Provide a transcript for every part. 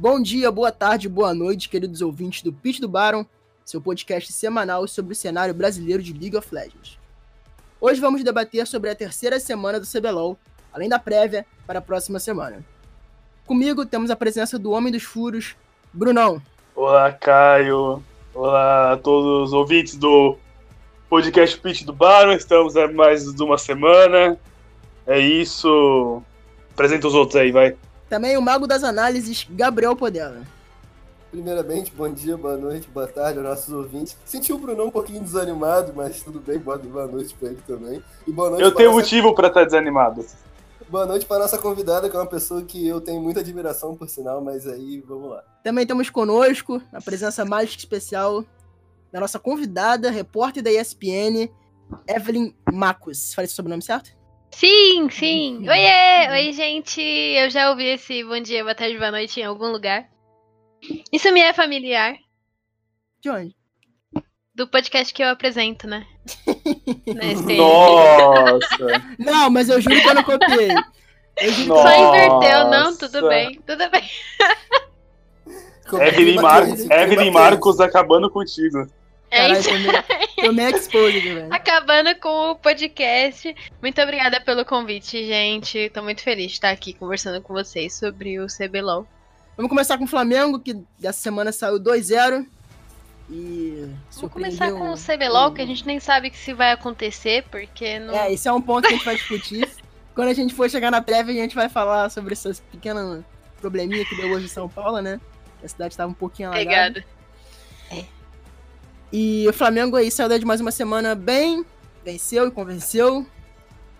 Bom dia, boa tarde, boa noite, queridos ouvintes do Pitch do Baron, seu podcast semanal sobre o cenário brasileiro de League of Legends. Hoje vamos debater sobre a terceira semana do CBLOL, além da prévia para a próxima semana. Comigo temos a presença do Homem dos Furos, Brunão. Olá, Caio. Olá a todos os ouvintes do podcast Pitch do Baron. Estamos há mais de uma semana. É isso. Apresenta os outros aí, vai. Também o Mago das Análises, Gabriel Podela. Primeiramente, bom dia, boa noite, boa tarde aos nossos ouvintes. Senti o Bruno um pouquinho desanimado, mas tudo bem, boa, boa noite pra ele também. E boa noite Eu tenho nossa... motivo para estar desanimado. Boa noite para nossa convidada, que é uma pessoa que eu tenho muita admiração, por sinal, mas aí vamos lá. Também temos conosco, a presença mais especial da nossa convidada, repórter da ESPN, Evelyn Marcos. Falei seu sobrenome certo? Sim, sim. Oiê! Oi, gente! Eu já ouvi esse bom dia, boa tarde, boa noite em algum lugar. Isso me é familiar. De onde? Do podcast que eu apresento, né? Nossa! não, mas eu juro que eu não copiei. Eu juro Só inverteu, não? Tudo bem, tudo bem. Evelyn, Mar Evelyn Marcos acabando contigo. É Caralho, isso. Tomei, exposed, velho. Acabando com o podcast. Muito obrigada pelo convite, gente. Tô muito feliz de estar aqui conversando com vocês sobre o CBLOL. Vamos começar com o Flamengo, que dessa semana saiu 2-0. E. Vamos começar com o CBLOL, que a gente nem sabe se vai acontecer, porque não. É, esse é um ponto que a gente vai discutir. Quando a gente for chegar na prévia, a gente vai falar sobre essas pequenas probleminha que deu hoje em São Paulo, né? A cidade estava um pouquinho alagada. Obrigado. É. E o Flamengo aí saiu de mais uma semana bem, venceu e convenceu,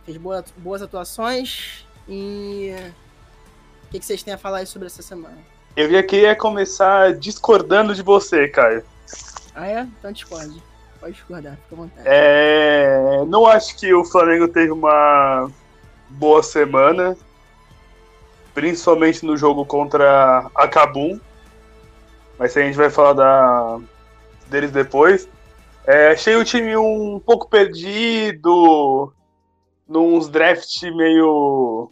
fez boas, boas atuações. E o que, que, vocês têm a falar sobre essa semana? Eu ia querer começar discordando de você, Caio. Ah, é? Então discorde. Pode discordar, fica à vontade. É... Não acho que o Flamengo teve uma boa semana, principalmente no jogo contra a Cabum. Mas a gente vai falar da, deles depois. É, achei o time um pouco perdido, nos draft meio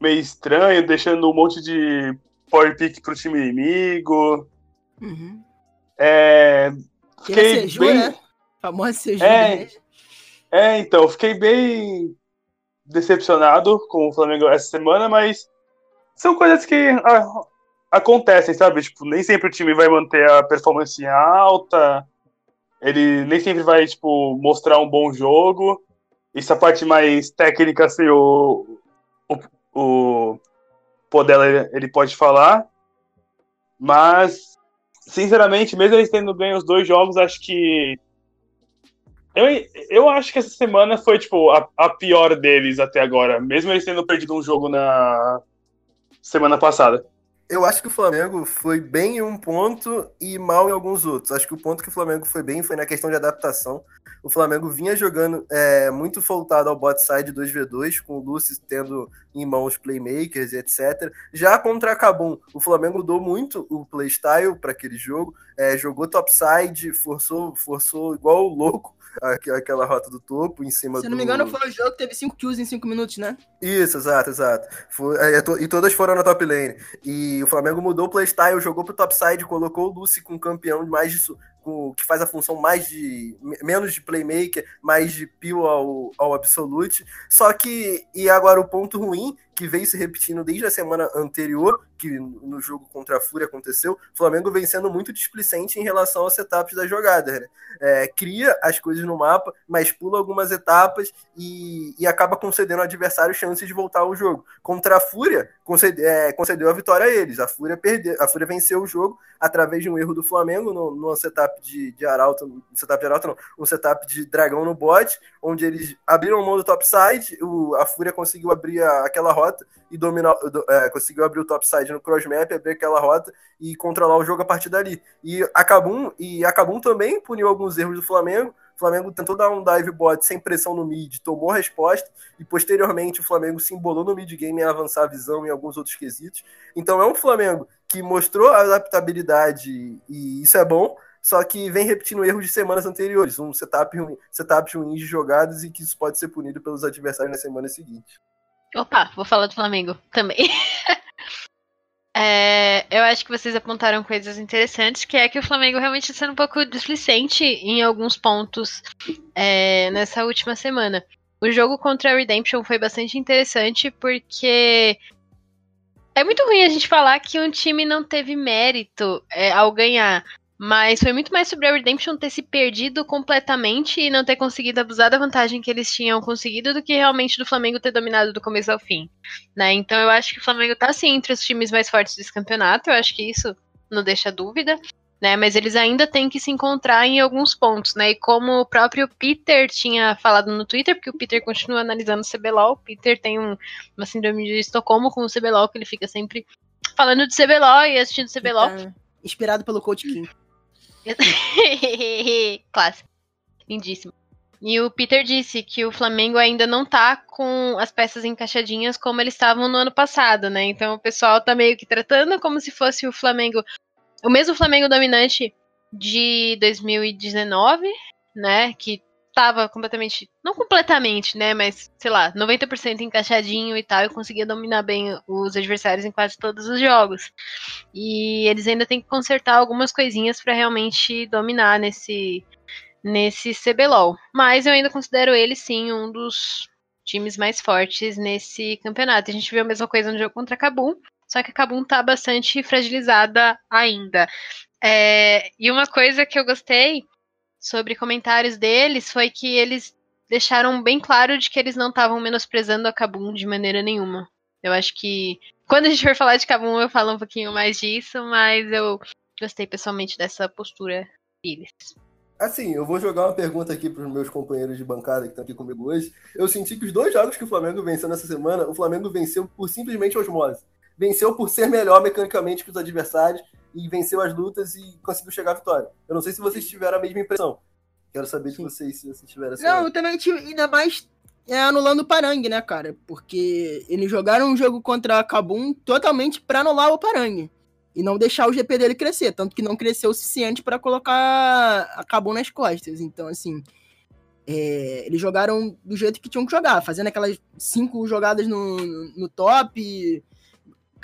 meio estranho, deixando um monte de power pick pro time inimigo. Uhum. É, fiquei Seju, bem... né? Famosa Seju. É, é, então, fiquei bem decepcionado com o Flamengo essa semana, mas são coisas que ah, acontecem, sabe? Tipo, nem sempre o time vai manter a performance alta, ele nem sempre vai, tipo, mostrar um bom jogo. Isso a parte mais técnica, assim, o, o, o Podela, ele pode falar. Mas, sinceramente, mesmo eles tendo bem os dois jogos, acho que eu, eu acho que essa semana foi, tipo, a, a, pior deles até agora, mesmo eles tendo perdido um jogo na semana passada. Eu acho que o Flamengo foi bem em um ponto e mal em alguns outros. Acho que o ponto que o Flamengo foi bem foi na questão de adaptação. O Flamengo vinha jogando é, muito voltado ao bot side 2v2, com o Lúcio tendo em mãos playmakers e etc. Já contra a Cabum, o Flamengo mudou muito o playstyle para aquele jogo. É, jogou topside, forçou, forçou igual louco aquela rota do topo em cima Se não me engano, foi o jogo que teve 5 kills em 5 minutos, né? Isso, exato, exato. Foi, é, e todas foram na top lane. E o Flamengo mudou o playstyle, jogou pro topside, colocou o Lucy com campeão mais de, que faz a função mais de menos de playmaker, mais de peel ao, ao absolute. Só que e agora o ponto ruim que vem se repetindo desde a semana anterior, que no jogo contra a Fúria aconteceu, Flamengo vem sendo muito displicente em relação aos setups das jogadas. Né? É, cria as coisas no mapa, mas pula algumas etapas e, e acaba concedendo ao adversário chances de voltar ao jogo. Contra a Fúria, concede, é, concedeu a vitória a eles. A Fúria perdeu, a Fúria venceu o jogo através de um erro do Flamengo no, no setup de, de Arauto, setup de Arauto não, um setup de dragão no bot, onde eles abriram mão do topside, o, a Fúria conseguiu abrir a, aquela rota e dominar, é, conseguiu abrir o topside no crossmap, abrir aquela rota e controlar o jogo a partir dali. E a Kabum, e a Kabum também puniu alguns erros do Flamengo, o Flamengo tentou dar um dive bot sem pressão no mid, tomou resposta, e posteriormente o Flamengo se embolou no mid game em avançar a visão em alguns outros quesitos. Então é um Flamengo que mostrou adaptabilidade, e isso é bom, só que vem repetindo erros de semanas anteriores, um setup setup ruim de jogadas e que isso pode ser punido pelos adversários na semana seguinte. Opa, vou falar do Flamengo também. É, eu acho que vocês apontaram coisas interessantes, que é que o Flamengo realmente está sendo um pouco displicente em alguns pontos é, nessa última semana. O jogo contra a Redemption foi bastante interessante porque é muito ruim a gente falar que um time não teve mérito é, ao ganhar. Mas foi muito mais sobre a Redemption ter se perdido completamente e não ter conseguido abusar da vantagem que eles tinham conseguido do que realmente do Flamengo ter dominado do começo ao fim. Né? Então eu acho que o Flamengo tá sim entre os times mais fortes desse campeonato, eu acho que isso não deixa dúvida. Né, mas eles ainda têm que se encontrar em alguns pontos, né? E como o próprio Peter tinha falado no Twitter, porque o Peter continua analisando o CBLOL, o Peter tem um, uma síndrome de Estocolmo com o CBLOL, que ele fica sempre falando de CBLOL e assistindo CBLOL. Inspirado pelo Coach King. Clássico. Lindíssimo. E o Peter disse que o Flamengo ainda não tá com as peças encaixadinhas como eles estavam no ano passado, né? Então o pessoal tá meio que tratando como se fosse o Flamengo. O mesmo Flamengo dominante de 2019, né? Que tava completamente. Não completamente, né? Mas, sei lá, 90% encaixadinho e tal. E conseguia dominar bem os adversários em quase todos os jogos. E eles ainda têm que consertar algumas coisinhas para realmente dominar nesse. Nesse CBLOL. Mas eu ainda considero ele, sim, um dos times mais fortes nesse campeonato. A gente viu a mesma coisa no jogo contra a Kabum, só que a Kabum tá bastante fragilizada ainda. É, e uma coisa que eu gostei sobre comentários deles foi que eles deixaram bem claro de que eles não estavam menosprezando a Kabum de maneira nenhuma. Eu acho que quando a gente for falar de Kabum eu falo um pouquinho mais disso, mas eu gostei pessoalmente dessa postura deles. Assim, eu vou jogar uma pergunta aqui para os meus companheiros de bancada que estão aqui comigo hoje. Eu senti que os dois jogos que o Flamengo venceu nessa semana, o Flamengo venceu por simplesmente osmose. Venceu por ser melhor mecanicamente que os adversários e venceu as lutas e conseguiu chegar à vitória. Eu não sei se vocês tiveram a mesma impressão. Quero saber de vocês se vocês tiveram essa. Não, eu também tive, ainda mais é, anulando o Parangue, né, cara? Porque eles jogaram um jogo contra a Kabum totalmente para anular o Parangue. E não deixar o GP dele crescer. Tanto que não cresceu o suficiente para colocar a Kabum nas costas. Então, assim. É, eles jogaram do jeito que tinham que jogar, fazendo aquelas cinco jogadas no, no, no top,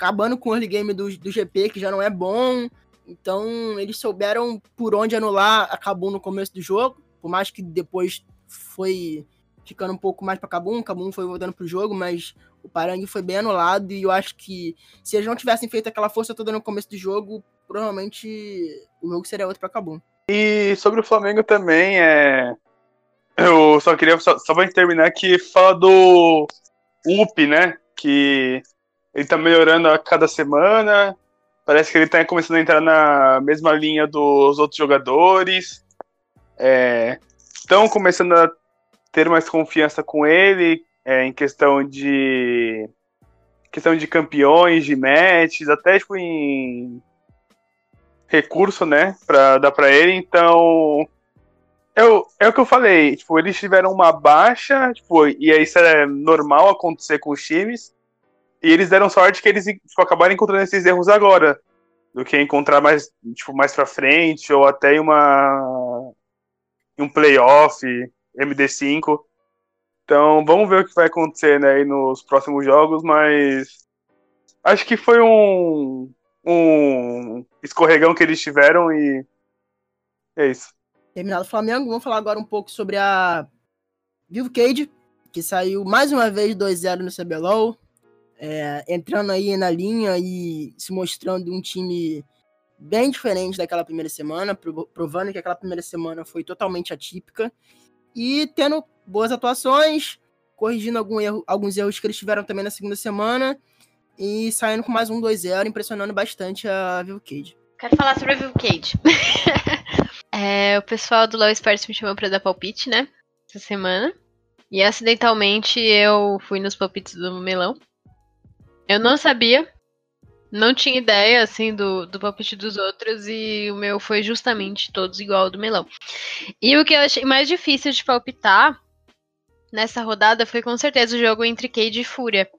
acabando com o early game do, do GP, que já não é bom. Então, eles souberam por onde anular a Kabum no começo do jogo, por mais que depois foi ficando um pouco mais para Kabum, Kabum foi voltando pro jogo, mas o Parangue foi bem anulado e eu acho que se eles não tivessem feito aquela força toda no começo do jogo, provavelmente o jogo seria outro para Kabum. E sobre o Flamengo também, é eu só queria só, só pra terminar que fala do UP, né, que ele tá melhorando a cada semana. Parece que ele tá começando a entrar na mesma linha dos outros jogadores. Estão é, começando a ter mais confiança com ele é, em questão de questão de campeões, de matches, até tipo em recurso, né, para dar para ele. Então, eu, é o que eu falei, tipo, eles tiveram uma baixa, tipo, e isso é normal acontecer com os times. E eles deram sorte que eles tipo, acabaram encontrando esses erros agora, do que encontrar mais, tipo, mais pra frente, ou até em uma. um playoff, MD5. Então, vamos ver o que vai acontecer né, aí nos próximos jogos, mas. Acho que foi um. um escorregão que eles tiveram e. É isso. Terminado o Flamengo, vamos falar agora um pouco sobre a Vivo Cage, que saiu mais uma vez 2-0 no CBLOL é, entrando aí na linha e se mostrando um time bem diferente daquela primeira semana, provando que aquela primeira semana foi totalmente atípica e tendo boas atuações, corrigindo algum erro, alguns erros que eles tiveram também na segunda semana e saindo com mais um 2-0, impressionando bastante a Vivo. Quero falar sobre a Vivo é, o pessoal do Low Sports me chamou pra dar palpite, né? Essa semana. E acidentalmente eu fui nos palpites do Melão. Eu não sabia. Não tinha ideia, assim, do, do palpite dos outros. E o meu foi justamente todos igual ao do melão. E o que eu achei mais difícil de palpitar nessa rodada foi com certeza o jogo entre Cade e Fúria.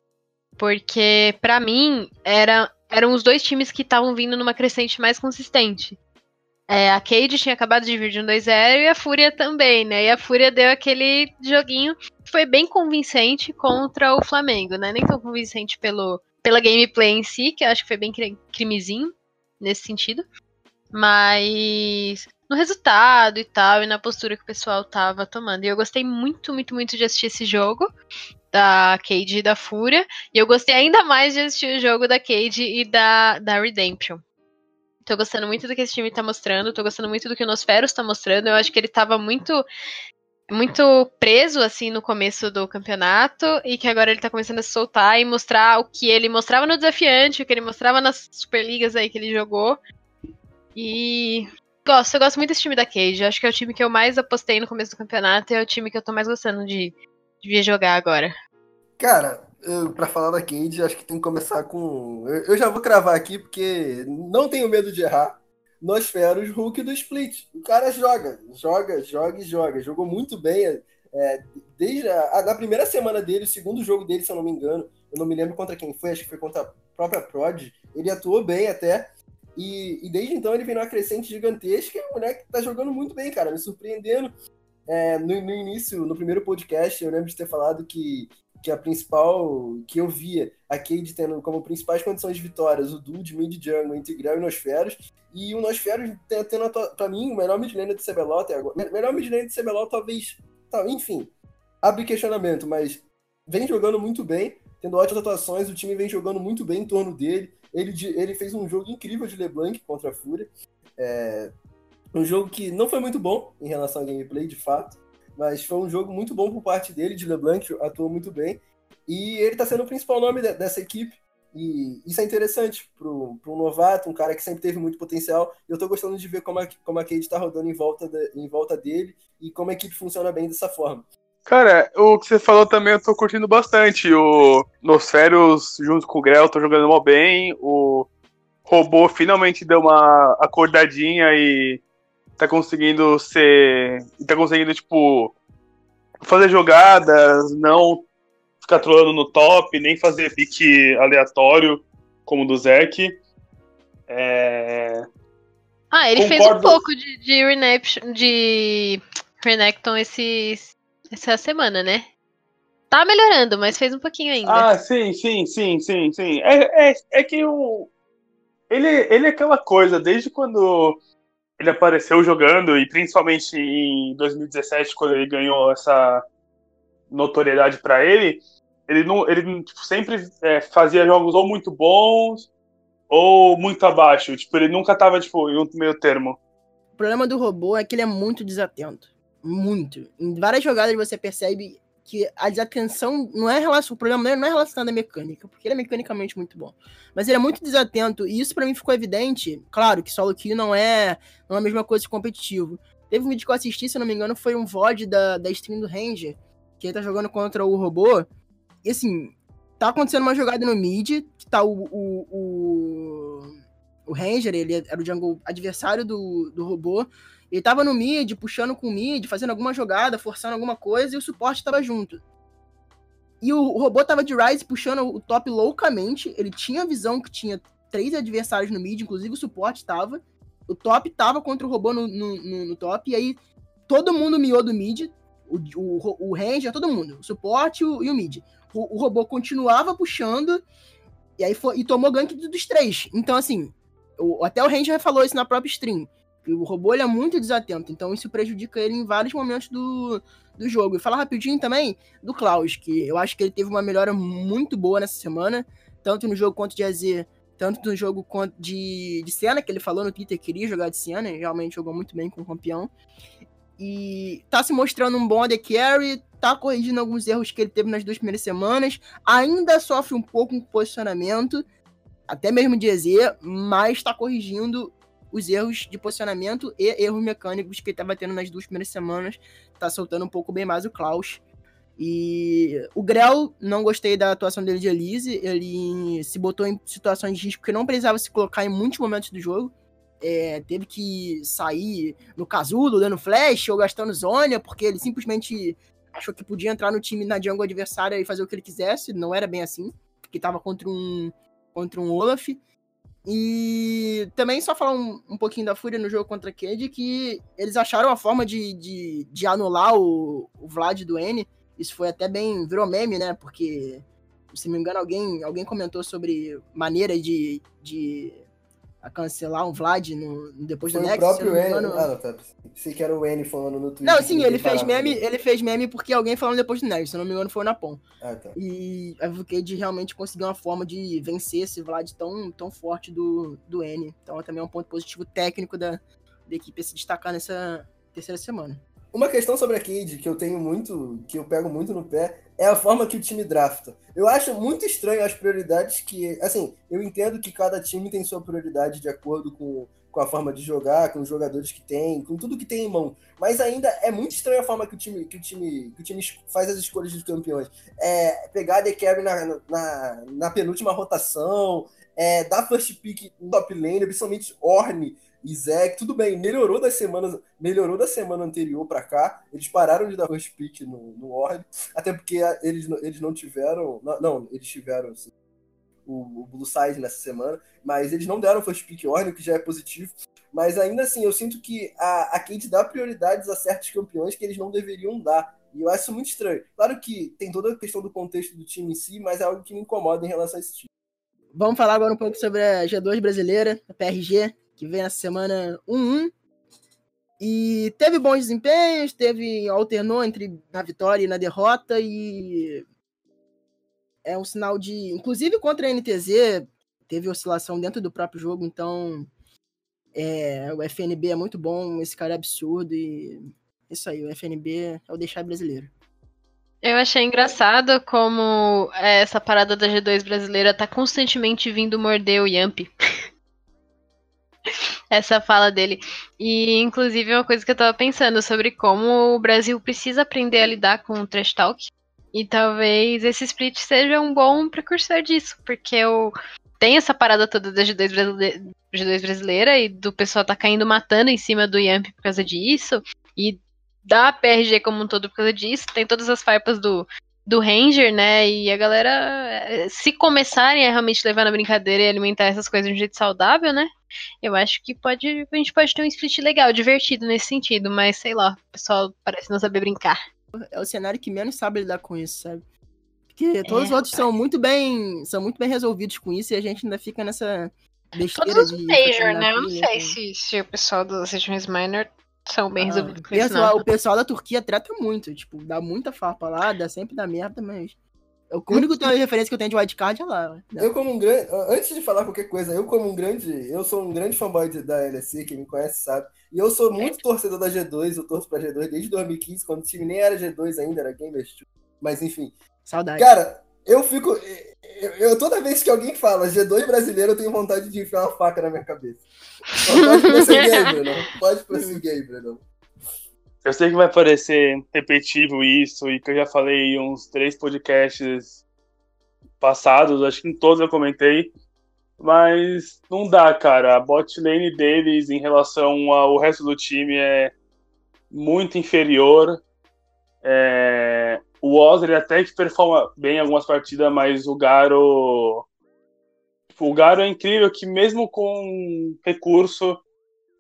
Porque, para mim, era, eram os dois times que estavam vindo numa crescente mais consistente. É, a Cade tinha acabado de vir de um 2-0 e a Fúria também, né? E a Fúria deu aquele joguinho que foi bem convincente contra o Flamengo, né? Nem tão convincente pelo pela gameplay em si, que eu acho que foi bem crimezinho nesse sentido. Mas no resultado e tal, e na postura que o pessoal tava tomando. E eu gostei muito, muito, muito de assistir esse jogo da Cade e da Fúria. E eu gostei ainda mais de assistir o jogo da Cade e da, da Redemption. Tô gostando muito do que esse time tá mostrando, tô gostando muito do que o Nosferos tá mostrando. Eu acho que ele tava muito muito preso assim no começo do campeonato e que agora ele tá começando a se soltar e mostrar o que ele mostrava no desafiante, o que ele mostrava nas Superligas aí que ele jogou. E gosto, eu gosto muito desse time da Cage. Acho que é o time que eu mais apostei no começo do campeonato e é o time que eu tô mais gostando de, de ver jogar agora. Cara, para falar da Cade, acho que tem que começar com. Eu, já vou cravar aqui, porque não tenho medo de errar. Nosferos Hulk do Split. O cara joga, joga, joga e joga. Jogou muito bem. É, desde a, a, primeira semana dele, o segundo jogo dele, se eu não me engano, eu não me lembro contra quem foi, acho que foi contra a própria Prod. Ele atuou bem até. E, e desde então ele vem numa crescente gigantesca. E o moleque tá jogando muito bem, cara, me surpreendendo. É, no, no início, no primeiro podcast, eu lembro de ter falado que que a principal que eu via a Cade tendo como principais condições de vitórias o duo de mid jungle entre e Nosferos e o Nosferos tendo para mim o melhor mid laner do CBLOL até agora. Melhor mid laner do CBLOL talvez, tá, enfim, abre questionamento, mas vem jogando muito bem, tendo ótimas atuações, o time vem jogando muito bem em torno dele. Ele, ele fez um jogo incrível de LeBlanc contra a Fúria. É, um jogo que não foi muito bom em relação ao gameplay, de fato, mas foi um jogo muito bom por parte dele, de LeBlanc, atuou muito bem. E ele está sendo o principal nome de, dessa equipe. E isso é interessante para um novato, um cara que sempre teve muito potencial. Eu estou gostando de ver como a, como a Cade está rodando em volta, de, em volta dele e como a equipe funciona bem dessa forma. Cara, o que você falou também eu tô curtindo bastante. O Nosferos junto com o Grell tô jogando mal bem. O robô finalmente deu uma acordadinha e tá conseguindo ser. tá conseguindo, tipo, fazer jogadas, não ficar trolando no top, nem fazer pique aleatório, como o do Zek. É... Ah, ele Concordo. fez um pouco de, de, Renaption, de Renekton esse, essa semana, né? Tá melhorando, mas fez um pouquinho ainda. Ah, sim, sim, sim, sim, sim. É, é, é que o. Ele, ele é aquela coisa, desde quando ele apareceu jogando, e principalmente em 2017, quando ele ganhou essa notoriedade para ele, ele, não, ele tipo, sempre é, fazia jogos ou muito bons ou muito abaixo. Tipo, ele nunca tava tipo, em um meio termo. O problema do robô é que ele é muito desatento. Muito. Em várias jogadas você percebe que a desatenção não é relação, o problema dele não é relacionado à mecânica, porque ele é mecanicamente muito bom. Mas ele é muito desatento, e isso para mim ficou evidente. Claro que solo kill não é, não é a mesma coisa que competitivo. Teve um vídeo que eu assisti, se eu não me engano, foi um VOD da, da stream do Ranger, que ele tá jogando contra o robô. E assim, tá acontecendo uma jogada no mid, que tá o, o, o, o Ranger, ele era o jungle adversário do, do robô, ele tava no mid, puxando com o mid, fazendo alguma jogada, forçando alguma coisa, e o suporte tava junto. E o robô tava de Rise puxando o top loucamente. Ele tinha visão que tinha três adversários no mid, inclusive o suporte tava. O top tava contra o robô no, no, no, no top, e aí todo mundo miou do mid. O, o, o Ranger, todo mundo. O suporte o, e o mid. O, o, robô continuava puxando, e aí foi, e tomou gank dos três. Então, assim, o, até o Ranger falou isso na própria stream. O robô ele é muito desatento, então isso prejudica ele em vários momentos do, do jogo. E falar rapidinho também do Klaus, que eu acho que ele teve uma melhora muito boa nessa semana, tanto no jogo quanto de AZ, tanto no jogo quanto de, de Senna, que ele falou no Twitter que queria jogar de Senna, e realmente jogou muito bem com o campeão. E tá se mostrando um bom AD Carry, tá corrigindo alguns erros que ele teve nas duas primeiras semanas, ainda sofre um pouco com posicionamento, até mesmo de EZ, mas tá corrigindo os erros de posicionamento e erros mecânicos que ele estava tendo nas duas primeiras semanas. Tá soltando um pouco bem mais o Klaus. E o Grell, não gostei da atuação dele de Elise. Ele se botou em situações de risco que não precisava se colocar em muitos momentos do jogo. É, teve que sair no casulo, dando flash ou gastando zônia, porque ele simplesmente achou que podia entrar no time na jungle adversária e fazer o que ele quisesse. Não era bem assim, porque estava contra um, contra um Olaf. E também só falar um, um pouquinho da Fúria no jogo contra a Cade, que eles acharam a forma de, de, de anular o, o Vlad do N. Isso foi até bem. virou meme, né? Porque se não me engano, alguém, alguém comentou sobre maneira de, de cancelar um Vlad no, depois Foi do o Nexus. próprio N. Ah, não, tá. Sei que era o N falando no Twitter. Não, sim, ele fez meme, ele fez meme porque alguém falando depois do Nexus, se não me engano, foi o Napon. Ah, tá. E a Vukade realmente conseguiu uma forma de vencer esse Vlad tão, tão forte do, do N. Então também é um ponto positivo técnico da, da equipe se destacar nessa terceira semana. Uma questão sobre a Cade que eu tenho muito, que eu pego muito no pé, é a forma que o time drafta. Eu acho muito estranho as prioridades que. Assim, eu entendo que cada time tem sua prioridade de acordo com, com a forma de jogar, com os jogadores que tem, com tudo que tem em mão. Mas ainda é muito estranha a forma que o time, que o time, que o time faz as escolhas dos campeões. É pegar The Carry na, na, na penúltima rotação, é, dar first pick no top lane, principalmente Orne Isaac, tudo bem, melhorou das semanas, melhorou da semana anterior para cá. Eles pararam de dar first pick no, no até porque eles, eles não tiveram. Não, não eles tiveram assim, o, o, Blue Side nessa semana, mas eles não deram first pick Orne, o que já é positivo. Mas ainda assim, eu sinto que a, a Kate dá prioridades a certos campeões que eles não deveriam dar. E eu acho muito estranho. Claro que tem toda a questão do contexto do time em si, mas é algo que me incomoda em relação a esse time. Vamos falar agora um pouco sobre a G2 brasileira, a PRG, que vem essa semana 1-1. E teve bons desempenhos, teve alternou entre na vitória e na derrota e é um sinal de, inclusive contra a NTZ, teve oscilação dentro do próprio jogo, então é, o FNB é muito bom, esse cara é absurdo e é isso aí, o FNB é o deixar brasileiro. Eu achei engraçado como essa parada da G2 brasileira tá constantemente vindo morder o Yamp. essa fala dele. E, inclusive, uma coisa que eu tava pensando sobre como o Brasil precisa aprender a lidar com o trash talk. E talvez esse split seja um bom precursor disso, porque eu tem essa parada toda da G2, brasile... G2 brasileira e do pessoal tá caindo matando em cima do Yamp por causa disso. E da PRG como um todo por causa disso. Tem todas as farpas do, do Ranger, né? E a galera, se começarem a realmente levar na brincadeira e alimentar essas coisas de um jeito saudável, né? Eu acho que pode, a gente pode ter um split legal, divertido nesse sentido, mas sei lá, o pessoal parece não saber brincar. É o cenário que menos sabe lidar com isso, sabe? Porque todos é, os outros são muito bem, são muito bem resolvidos com isso e a gente ainda fica nessa besteira Todos de Major, né? Eu não sei se, se o pessoal das regiões minor são bem ah, resolvidos com isso, não. O pessoal da Turquia trata muito, tipo, dá muita farpa lá, dá sempre dá merda, mas o único que referência que eu tenho de wildcard é lá. Né? Eu, como um grande. Antes de falar qualquer coisa, eu, como um grande. Eu sou um grande fanboy de, da LSC, quem me conhece sabe. E eu sou muito torcedor da G2, eu torço pra G2 desde 2015, quando o time nem era G2 ainda, era Gamers. Mas enfim. Saudade. Cara, eu fico. Eu, eu, toda vez que alguém fala G2 brasileiro, eu tenho vontade de enfiar uma faca na minha cabeça. Pode prosseguir, Bruno. Pode prosseguir, Bruno. Eu sei que vai parecer repetitivo isso, e que eu já falei em uns três podcasts passados, acho que em todos eu comentei, mas não dá, cara. A bot lane deles em relação ao resto do time é muito inferior. É... O Ozzy até que performa bem em algumas partidas, mas o Garo. Tipo, o Garo é incrível que, mesmo com recurso,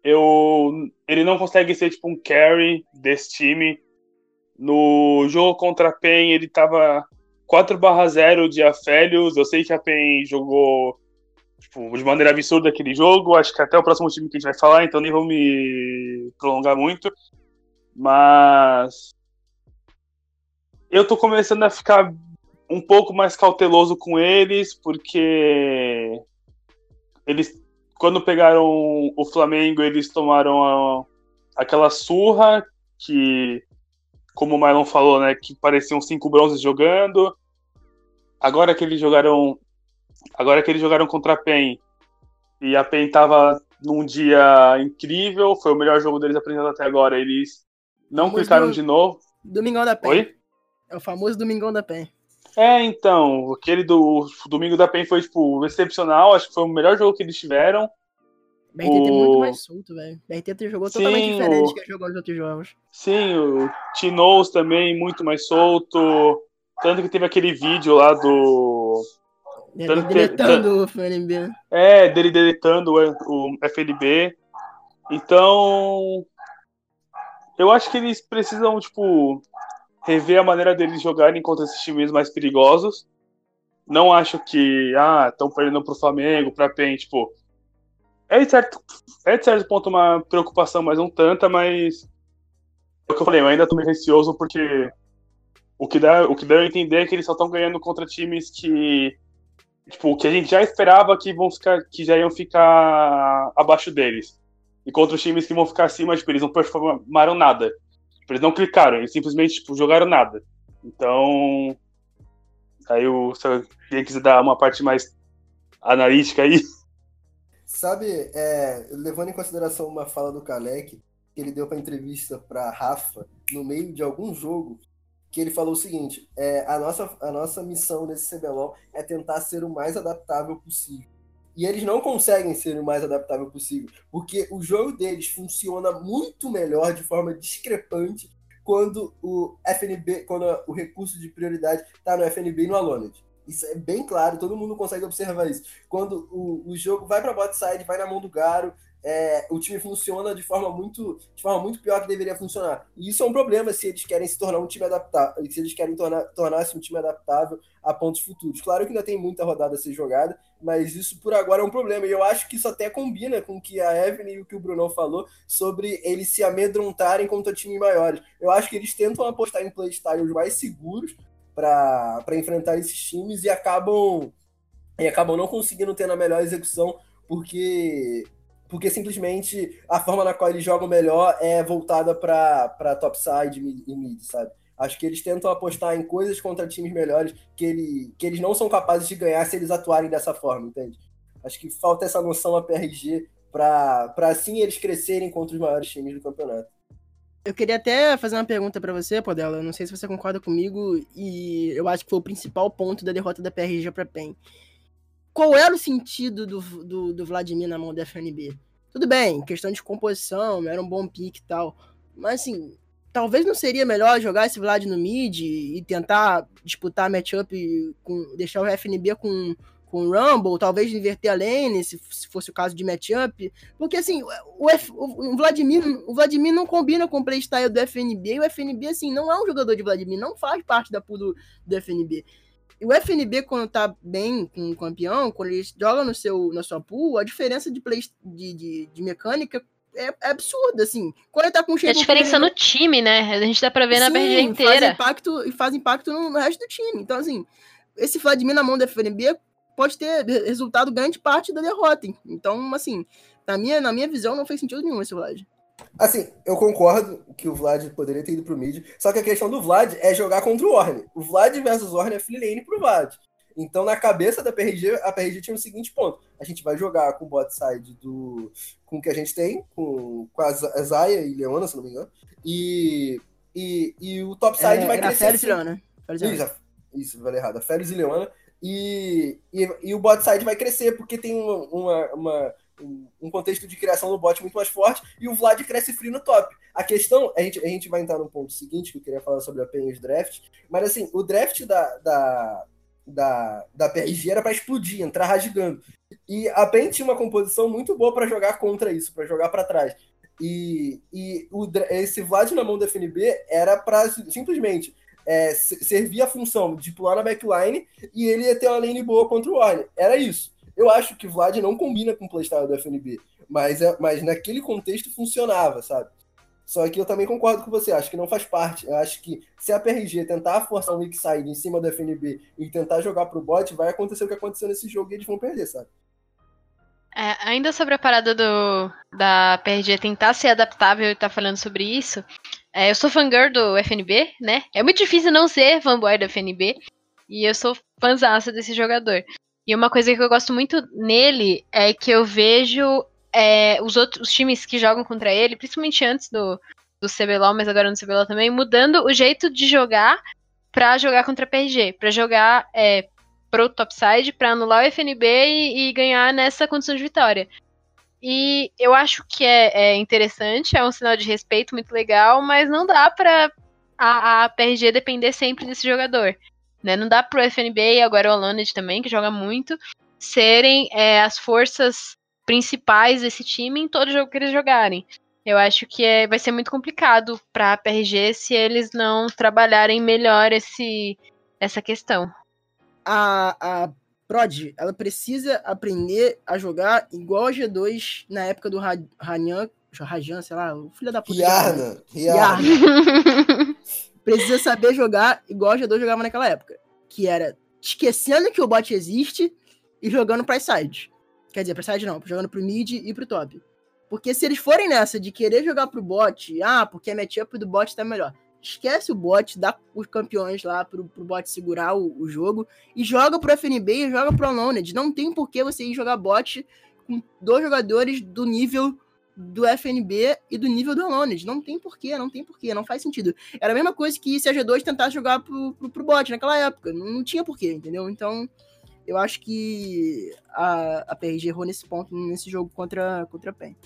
eu ele não consegue ser tipo um carry desse time. No jogo contra a PEN, ele tava 4/0 de Afélios. Eu sei que a PEN jogou tipo, de maneira absurda aquele jogo. Acho que até o próximo time que a gente vai falar, então nem vou me prolongar muito. Mas eu tô começando a ficar um pouco mais cauteloso com eles, porque eles quando pegaram o Flamengo, eles tomaram a, aquela surra que, como o Marlon falou, né, que pareciam cinco bronzes jogando. Agora que eles jogaram, agora que eles jogaram contra a PEN e a PEN tava num dia incrível, foi o melhor jogo deles apresentado até agora. Eles não clicaram do... de novo. Domingão da PEN. Oi? É o famoso Domingão da PEN. É, então, aquele do domingo da PEN foi, tipo, excepcional, acho que foi o melhor jogo que eles tiveram. BRTT o... é muito mais solto, velho. BRTT jogou Sim, totalmente diferente o... que jogou nos outros jogos. Sim, o Tinoz também muito mais solto. Tanto que teve aquele vídeo lá do. Dele deletando o FNB. É, dele deletando o FNB. Então. Eu acho que eles precisam, tipo, rever a maneira deles jogarem contra esses times mais perigosos. não acho que, ah, estão perdendo pro Flamengo, pra PEN, tipo, é de, certo, é de certo ponto uma preocupação, mas não tanta, mas é o que eu falei, eu ainda tô meio receoso porque o que dá, o que dá a entender é que eles só estão ganhando contra times que tipo, que a gente já esperava que vão ficar que já iam ficar abaixo deles. E contra os times que vão ficar acima, tipo, eles não performaram nada. Eles não clicaram, eles simplesmente tipo, jogaram nada. Então, aí o, se alguém quiser dar uma parte mais analítica aí. Sabe, é, levando em consideração uma fala do Kalec, que ele deu para entrevista para Rafa no meio de algum jogo, que ele falou o seguinte: é, a, nossa, a nossa missão nesse CBLOL é tentar ser o mais adaptável possível. E eles não conseguem ser o mais adaptável possível, porque o jogo deles funciona muito melhor de forma discrepante quando o FNB, quando o recurso de prioridade está no FNB e no Aloned. Isso é bem claro, todo mundo consegue observar isso. Quando o, o jogo vai para bot side, vai na mão do Garo, é, o time funciona de forma muito de forma muito pior que deveria funcionar. E isso é um problema se eles querem se tornar um time adaptável, se eles querem tornar, tornar-se um time adaptável a pontos futuros. Claro que ainda tem muita rodada a ser jogada, mas isso por agora é um problema. E eu acho que isso até combina com o que a Evelyn e o que o Bruno falou sobre eles se amedrontarem contra times maiores. Eu acho que eles tentam apostar em playstyles mais seguros para enfrentar esses times e acabam e acabam não conseguindo ter na melhor execução porque porque simplesmente a forma na qual eles jogam melhor é voltada para topside e mid, sabe? Acho que eles tentam apostar em coisas contra times melhores que, ele, que eles não são capazes de ganhar se eles atuarem dessa forma, entende? Acho que falta essa noção a PRG para assim eles crescerem contra os maiores times do campeonato. Eu queria até fazer uma pergunta para você, Podela. Eu não sei se você concorda comigo e eu acho que foi o principal ponto da derrota da PRG para PEN qual era o sentido do, do, do, Vladimir na mão da FNB? Tudo bem, questão de composição, era um bom pique e tal. Mas assim, talvez não seria melhor jogar esse Vlad no mid e tentar disputar matchup com. deixar o FNB com, com Rumble, talvez inverter a lane, se, se fosse o caso de matchup. Porque assim, o, F, o, Vladimir, o Vladimir não combina com o playstyle do FNB, e o FNB, assim, não é um jogador de Vladimir, não faz parte da pool do, do FNB o FNB, quando tá bem com o campeão, quando ele joga no seu, na sua pool, a diferença de, play, de, de, de mecânica é, é absurda, assim. Quando ele tá com o A diferença no time, né? A gente dá pra ver Sim, na BRG inteira. Faz impacto, e faz impacto no, no, resto do time. Então, assim, esse Vladimir na mão do FNB pode ter resultado grande parte da derrota. Então, assim, na minha, na minha visão, não fez sentido nenhum esse Vlad. Assim, eu concordo que o Vlad poderia ter ido pro mid, só que a questão do Vlad é jogar contra o Orne. O Vlad versus Orne é free lane pro Vlad. Então, na cabeça da PRG, a PRG tinha o seguinte ponto: a gente vai jogar com o bot side do. com o que a gente tem, com, com a Zaya e Leona, se não me engano. E, e, e o top side é, vai crescer. Félix e Leona. Isso, isso, falei errado. Félix e Leona. E, e, e, o bot side vai crescer porque tem uma, uma, uma um contexto de criação do bot muito mais forte e o Vlad cresce free no top. A questão, a gente, a gente vai entrar no ponto seguinte que eu queria falar sobre a PEN draft, mas assim, o draft da, da, da, da PRG era para explodir, entrar rasgando. E a PEN tinha uma composição muito boa para jogar contra isso, para jogar para trás. E, e o, esse Vlad na mão da FNB era para simplesmente é, servir a função de pular na backline e ele ia ter uma lane boa contra o Warner. Era isso. Eu acho que Vlad não combina com o playstyle do FNB, mas, é, mas naquele contexto funcionava, sabe? Só que eu também concordo com você, acho que não faz parte. Eu acho que se a PRG tentar forçar um weak side em cima do FNB e tentar jogar pro bot, vai acontecer o que aconteceu nesse jogo e eles vão perder, sabe? É, ainda sobre a parada do, da PRG tentar ser adaptável e tá falando sobre isso, é, eu sou fangirl do FNB, né? É muito difícil não ser fanboy do FNB, e eu sou fãzaça desse jogador. E uma coisa que eu gosto muito nele é que eu vejo é, os outros os times que jogam contra ele, principalmente antes do, do CBLOL, mas agora no CBLOL também, mudando o jeito de jogar para jogar contra PRG, para jogar é, pro topside, para anular o FNB e, e, ganhar nessa condição de vitória. E eu acho que é, é, interessante, é um sinal de respeito muito legal, mas não dá pra a, a PRG depender sempre desse jogador. Né? Não dá pro FNB e agora o Alonid também, que joga muito, serem é, as forças principais desse time em todo jogo que eles jogarem. Eu acho que é, vai ser muito complicado para a PRG se eles não trabalharem melhor esse, essa questão. a, a Prod, ela precisa aprender a jogar igual a G2 na época do Ranyan, Rajan, sei lá, o filho da puta. Riarna, Riarna. precisa saber jogar igual a G2 jogava naquela época. Que era esquecendo que o bot existe e jogando pra side. Quer dizer, pra side não, jogando pro mid e pro top. Porque se eles forem nessa de querer jogar pro bot, ah, porque a matchup do bot tá melhor. Esquece o bot, dá os campeões lá pro, pro bot segurar o, o jogo e joga pro FNB e joga pro Aloned. Não tem por que você ir jogar bot com dois jogadores do nível do FNB e do nível do Aloned. Não tem porquê, não tem porquê, não faz sentido. Era a mesma coisa que se a G2 tentasse jogar pro, pro, pro bot naquela época. Não, não tinha porquê, entendeu? Então, eu acho que a, a PRG errou nesse ponto, nesse jogo contra, contra a PEN.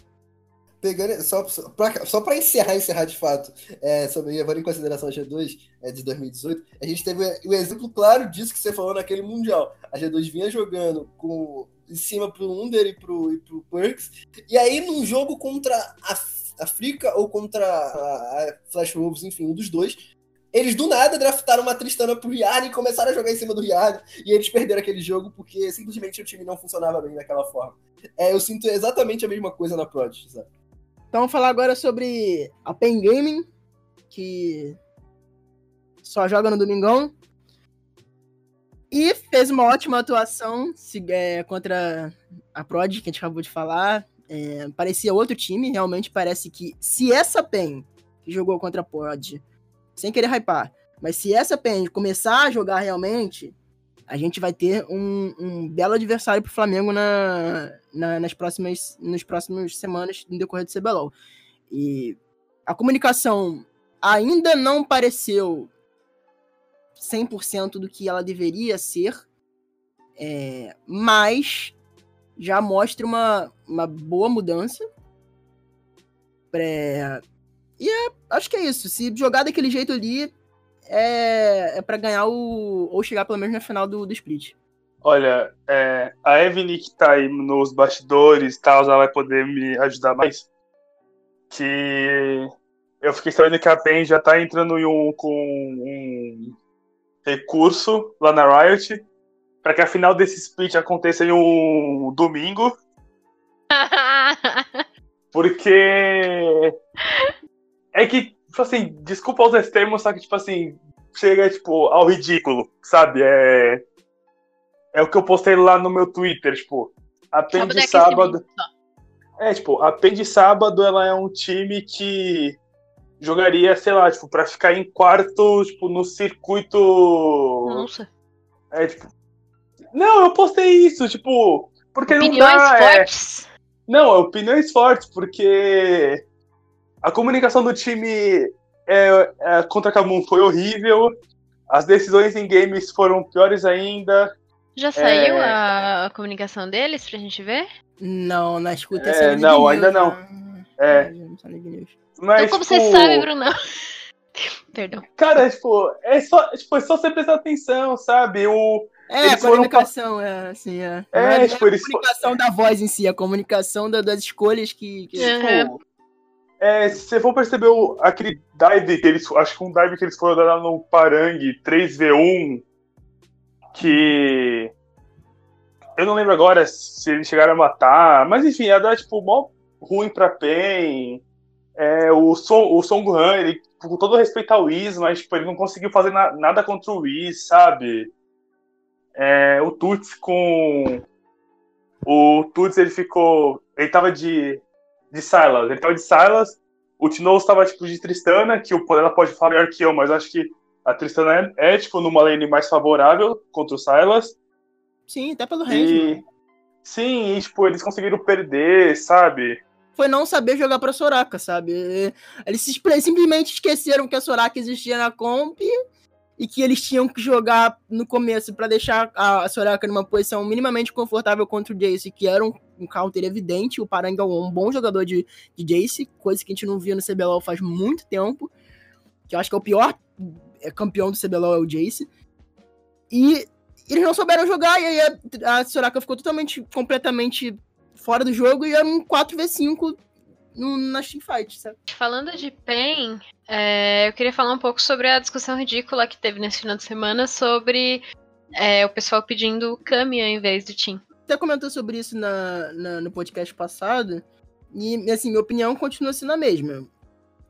Pegando, só, só para só pra encerrar, encerrar de fato, é, sobre levando em consideração a G2 é, de 2018, a gente teve o exemplo claro disso que você falou naquele Mundial. A G2 vinha jogando com em cima pro Under e pro, e pro Perks. E aí, num jogo contra a África ou contra a, a Flash Wolves, enfim, um dos dois, eles do nada draftaram uma Tristana pro Rihanna e começaram a jogar em cima do Rihanna. E eles perderam aquele jogo porque simplesmente o time não funcionava bem daquela forma. É, eu sinto exatamente a mesma coisa na Prodigy, sabe? Então vamos falar agora sobre a Pen Gaming, que só joga no domingão. E fez uma ótima atuação é, contra a Prod, que a gente acabou de falar. É, parecia outro time, realmente parece que se essa PEN que jogou contra a Prod, sem querer hypar, mas se essa PEN começar a jogar realmente, a gente vai ter um, um belo adversário pro Flamengo na, na, nas próximas nas próximas semanas no decorrer do CBLOL. E a comunicação ainda não pareceu 100% do que ela deveria ser, é, mas já mostra uma, uma boa mudança. É, e é, acho que é isso. Se jogar daquele jeito ali, é, é para ganhar o. ou chegar pelo menos na final do, do split. Olha, é, a Evany que tá aí nos bastidores tal, ela vai poder me ajudar mais. Que eu fiquei sabendo que a PEN já tá entrando um, com um recurso lá na Riot para que a final desse split aconteça em um domingo. Porque é que, tipo assim, desculpa os extremos, só que, tipo assim, chega, tipo, ao ridículo, sabe? É, é o que eu postei lá no meu Twitter, tipo, a PEN de sábado... É, tipo, a PEN de sábado, ela é um time que jogaria, sei lá, tipo, pra ficar em quarto, tipo, no circuito. Nossa. É, tipo. Não, eu postei isso, tipo. Porque opiniões não dá. É, fortes? É... Não, opiniões fortes, porque a comunicação do time é, é, contra Kabum foi horrível. As decisões em games foram piores ainda. Já saiu é... a, a, comunicação deles pra gente ver? Não, na escuta é, Não, ainda não. É. Mas, então, como tipo... você sabe, Bruno? Perdão. Cara, tipo, é só, tipo, é só você prestar atenção, sabe? O, é, a comunicação, foram... é, assim, é. É, é tipo, a comunicação for... da voz em si, a comunicação da, das escolhas que. que... Uhum. Tipo, é, se você for perceber o, aquele dive que eles. Acho que um dive que eles foram dar no Parang 3v1, que. Eu não lembro agora se eles chegaram a matar, mas enfim, ia dar, tipo, mó ruim pra PEN. É, o, Son, o Song Han, ele, com todo respeito ao Whis, mas tipo, ele não conseguiu fazer na, nada contra o Whis, sabe? É, o Tuts com. O Tuts ele ficou. Ele tava de, de Silas. Ele tava de Silas. O Tinoz tava tipo de Tristana, que o, ela pode falar melhor que eu, mas acho que a Tristana é, é tipo numa lane mais favorável contra o Silas. Sim, até pelo range. E... Né? Sim, e, tipo, eles conseguiram perder, sabe? Foi não saber jogar pra Soraka, sabe? Eles simplesmente esqueceram que a Soraka existia na comp e que eles tinham que jogar no começo para deixar a Soraka numa posição minimamente confortável contra o Jace, que era um, um counter evidente. O Paranga é um bom jogador de, de Jace, coisa que a gente não via no CBLOL faz muito tempo. Que eu acho que é o pior é, campeão do CBLOL é o Jace. E eles não souberam jogar, e aí a, a Soraka ficou totalmente, completamente fora do jogo e era um 4v5 no, na Teamfight, sabe? Falando de PEN, é, eu queria falar um pouco sobre a discussão ridícula que teve nesse final de semana sobre é, o pessoal pedindo o Kami ao invés do Tim. Até comentou sobre isso na, na, no podcast passado. E, assim, minha opinião continua sendo a mesma.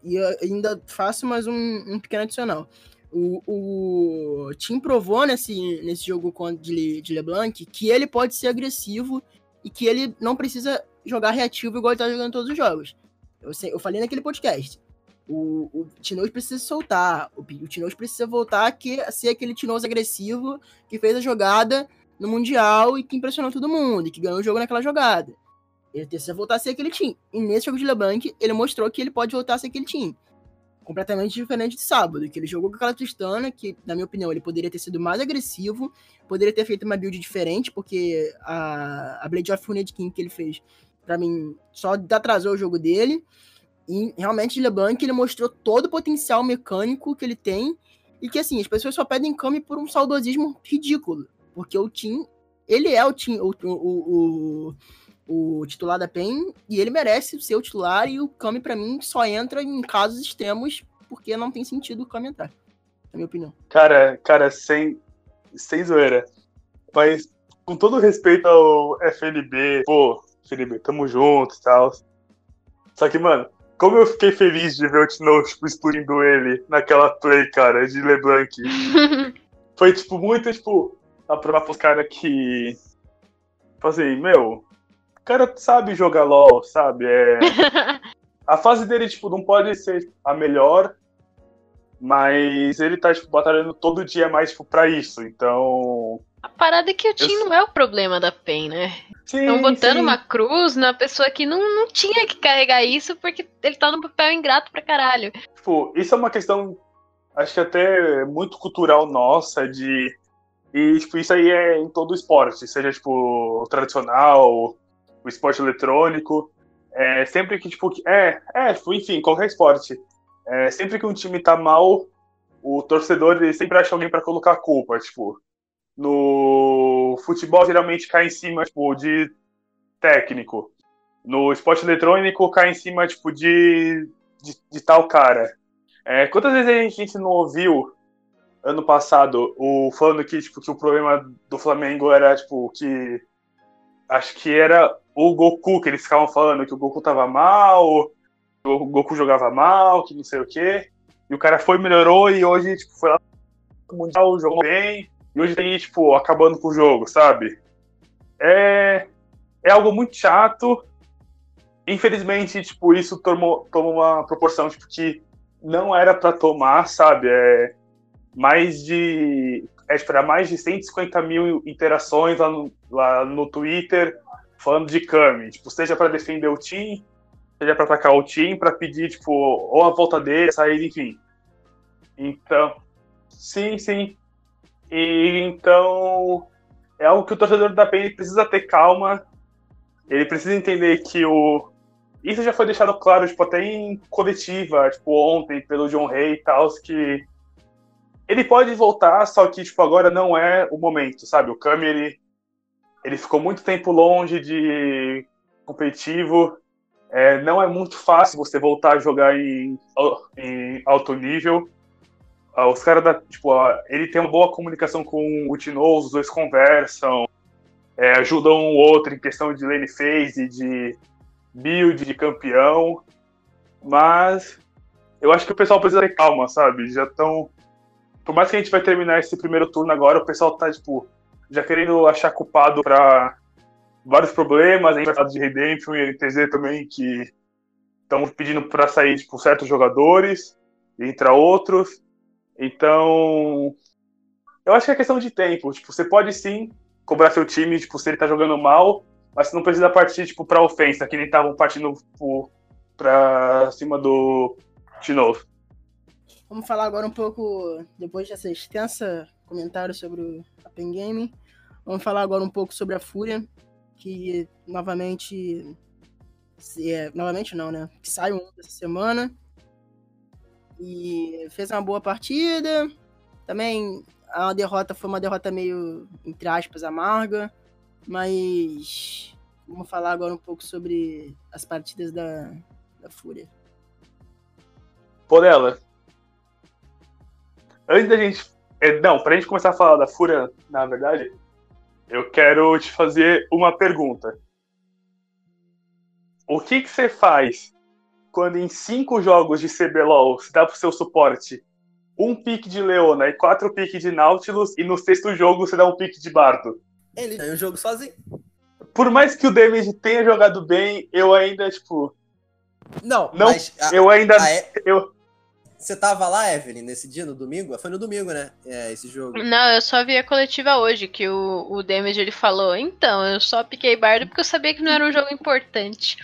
E eu ainda faço mais um, um pequeno adicional. O, o Tim provou nesse, nesse jogo de, de LeBlanc que ele pode ser agressivo e que ele não precisa jogar reativo igual ele tá jogando todos os jogos. Eu, eu falei naquele podcast. O, o Tinoz precisa soltar. O, o Tinoz precisa voltar a ser aquele Tinoz agressivo que fez a jogada no Mundial e que impressionou todo mundo, e que ganhou o jogo naquela jogada. Ele precisa voltar a ser aquele time. E nesse jogo de LeBlanc, ele mostrou que ele pode voltar a ser aquele time. Completamente diferente de sábado, que ele jogou com aquela Tristana, que, na minha opinião, ele poderia ter sido mais agressivo, poderia ter feito uma build diferente, porque a, a Blade of Unity King que ele fez, para mim, só atrasou o jogo dele. E realmente, LeBlanc, ele mostrou todo o potencial mecânico que ele tem, e que, assim, as pessoas só pedem Kami por um saudosismo ridículo. Porque o Tim, ele é o Tim, o, o, o, o titular da PEN, e ele merece ser o titular, e o Kami, para mim, só entra em casos extremos, porque não tem sentido o Kami entrar. Na minha opinião. Cara, cara, sem, sem zoeira. Mas, com todo respeito ao FNB, pô, FNB, tamo junto e tal. Só que, mano, como eu fiquei feliz de ver o Tino, tipo, explodindo ele naquela play, cara, de LeBlanc. Foi, tipo, muito, tipo, a provar pros caras que. Fazer, tipo assim, meu, cara sabe jogar LOL, sabe? É... a fase dele, tipo, não pode ser a melhor, mas ele tá, tipo, batalhando todo dia mais, tipo, pra isso. Então. A parada é que o Tim eu... não é o problema da PEN, né? Estão botando sim. uma cruz na pessoa que não, não tinha que carregar isso porque ele tá no papel ingrato pra caralho. Tipo, isso é uma questão, acho que até muito cultural nossa, de e, tipo, isso aí é em todo esporte, seja, tipo, tradicional, o esporte eletrônico. É, sempre que, tipo, é, é, enfim, qualquer esporte. É, sempre que um time tá mal, o torcedor ele sempre acha alguém para colocar a culpa, tipo. No futebol, geralmente cai em cima, tipo, de técnico. No esporte eletrônico, cai em cima, tipo, de, de, de tal cara. É, quantas vezes a gente não ouviu ano passado, o falando que, tipo, que o problema do Flamengo era, tipo, que acho que era o Goku, que eles ficavam falando que o Goku tava mal, o Goku jogava mal, que não sei o quê. E o cara foi, melhorou e hoje, tipo, foi lá no Mundial, jogou bem. E hoje tem, tipo, acabando com o jogo, sabe? É, é algo muito chato. Infelizmente, tipo, isso tomou, tomou uma proporção, tipo, que não era para tomar, sabe? É, mais de é, esperar mais de 150 mil interações lá no, lá no Twitter falando de Kami, tipo, seja para defender o time, seja para atacar o time, para pedir tipo ou a volta dele, sair, enfim. Então, sim, sim. E então é algo que o torcedor da PEN precisa ter calma. Ele precisa entender que o isso já foi deixado claro, tipo, até em coletiva, tipo, ontem, pelo John Rey e tal, que ele pode voltar, só que, tipo, agora não é o momento, sabe? O Kami, ele, ele ficou muito tempo longe de competitivo. É, não é muito fácil você voltar a jogar em, em alto nível. Ah, os caras da. Tipo, ele tem uma boa comunicação com o Tino, os dois conversam, é, ajudam um outro em questão de lane phase, de build, de campeão. Mas eu acho que o pessoal precisa ter calma, sabe? Já estão por mais que a gente vai terminar esse primeiro turno agora, o pessoal tá, tipo, já querendo achar culpado para vários problemas. A gente vai falar de Redemption e NTZ também, que estão pedindo para sair, tipo, certos jogadores, entrar outros. Então, eu acho que é questão de tempo. Tipo, você pode sim cobrar seu time, tipo, se ele tá jogando mal, mas você não precisa partir, tipo, pra ofensa, que nem estavam partindo tipo, pra cima do de novo. Vamos falar agora um pouco, depois dessa extensa comentário sobre a Pen Game, vamos falar agora um pouco sobre a Fúria, que novamente. É, novamente não, né? Que saiu essa semana. E fez uma boa partida. Também a derrota foi uma derrota meio, entre aspas, amarga. Mas vamos falar agora um pouco sobre as partidas da, da Fúria. Porela, antes da gente não, pra gente começar a falar da Fúria, na verdade, eu quero te fazer uma pergunta. O que, que você faz quando em cinco jogos de CBLOL você dá pro seu suporte um pique de Leona e quatro piques de Nautilus, e no sexto jogo você dá um pique de Bardo? Ele ganha o jogo sozinho. Por mais que o Damage tenha jogado bem, eu ainda, tipo. Não, não mas a, eu ainda. A, eu, você tava lá, Evelyn, nesse dia, no domingo? Foi no domingo, né? É, esse jogo. Não, eu só vi a coletiva hoje, que o, o Damage ele falou. Então, eu só piquei bardo porque eu sabia que não era um jogo importante.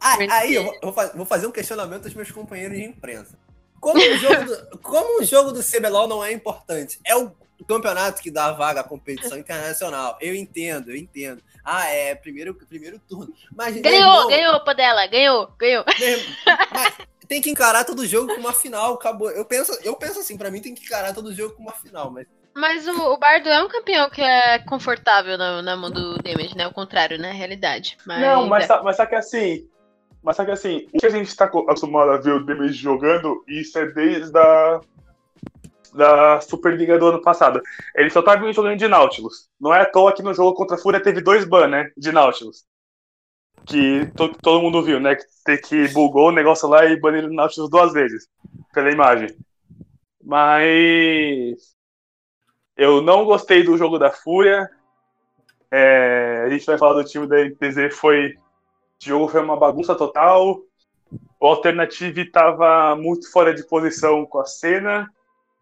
Ah, aí eu vou, vou, fazer um questionamento aos meus companheiros de imprensa. Como o jogo do, como o jogo do CBLOL não é importante? É o campeonato que dá vaga à competição internacional. Eu entendo, eu entendo. Ah, é, primeiro, primeiro turno. Mas, ganhou, irmão, ganhou, Padela, ganhou, ganhou. Mas, tem que encarar todo jogo com uma final, acabou. Eu penso, eu penso assim, para mim tem que encarar todo jogo com uma final, mas mas o, o, Bardo é um campeão que é confortável na, na mão do Damage, né? O contrário, né? Realidade. Mas... Não, mas, é. mas só que assim. Mas só que assim, o que a gente tá acostumado a ver o Damage jogando, isso é desde a. Da Superliga do ano passado. Ele só tá jogando de Nautilus. Não é à toa que no jogo contra a Fúria teve dois ban, né? De Nautilus que to, todo mundo viu, né? Que, que bugou o negócio lá e baniram o Nautilus duas vezes pela imagem. Mas eu não gostei do jogo da Fúria. É, a gente vai falar do time da NTZ, foi. O jogo foi uma bagunça total. O Alternative estava muito fora de posição com a cena.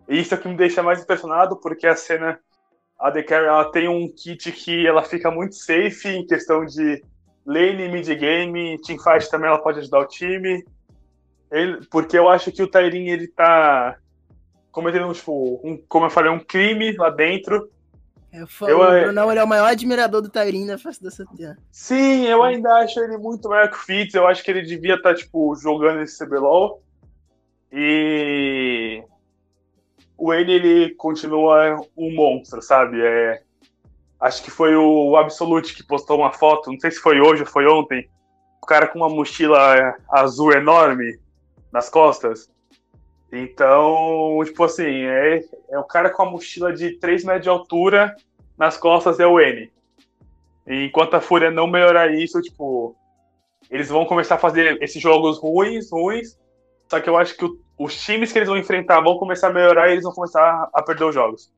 E isso é o que me deixa mais impressionado, porque a cena, a The Carry, ela tem um kit que ela fica muito safe em questão de lane, mid game, teamfight também ela pode ajudar o time. Ele, porque eu acho que o Tairin ele tá cometendo, tipo, um, como eu falei, um crime lá dentro. Eu falo, eu, o Brunão ele é o maior admirador do Tairin na face dessa terra. Sim, eu ainda acho ele muito maior que o Fitz. Eu acho que ele devia estar, tá, tipo, jogando esse CBLOL. E o Wayne, ele continua um monstro, sabe? É, Acho que foi o Absolute que postou uma foto, não sei se foi hoje ou foi ontem. O cara com uma mochila azul enorme nas costas. Então, tipo assim, é, é o cara com a mochila de 3 metros de altura nas costas é o N. E enquanto a Fúria não melhorar isso, tipo, eles vão começar a fazer esses jogos ruins, ruins. Só que eu acho que o, os times que eles vão enfrentar vão começar a melhorar e eles vão começar a perder os jogos.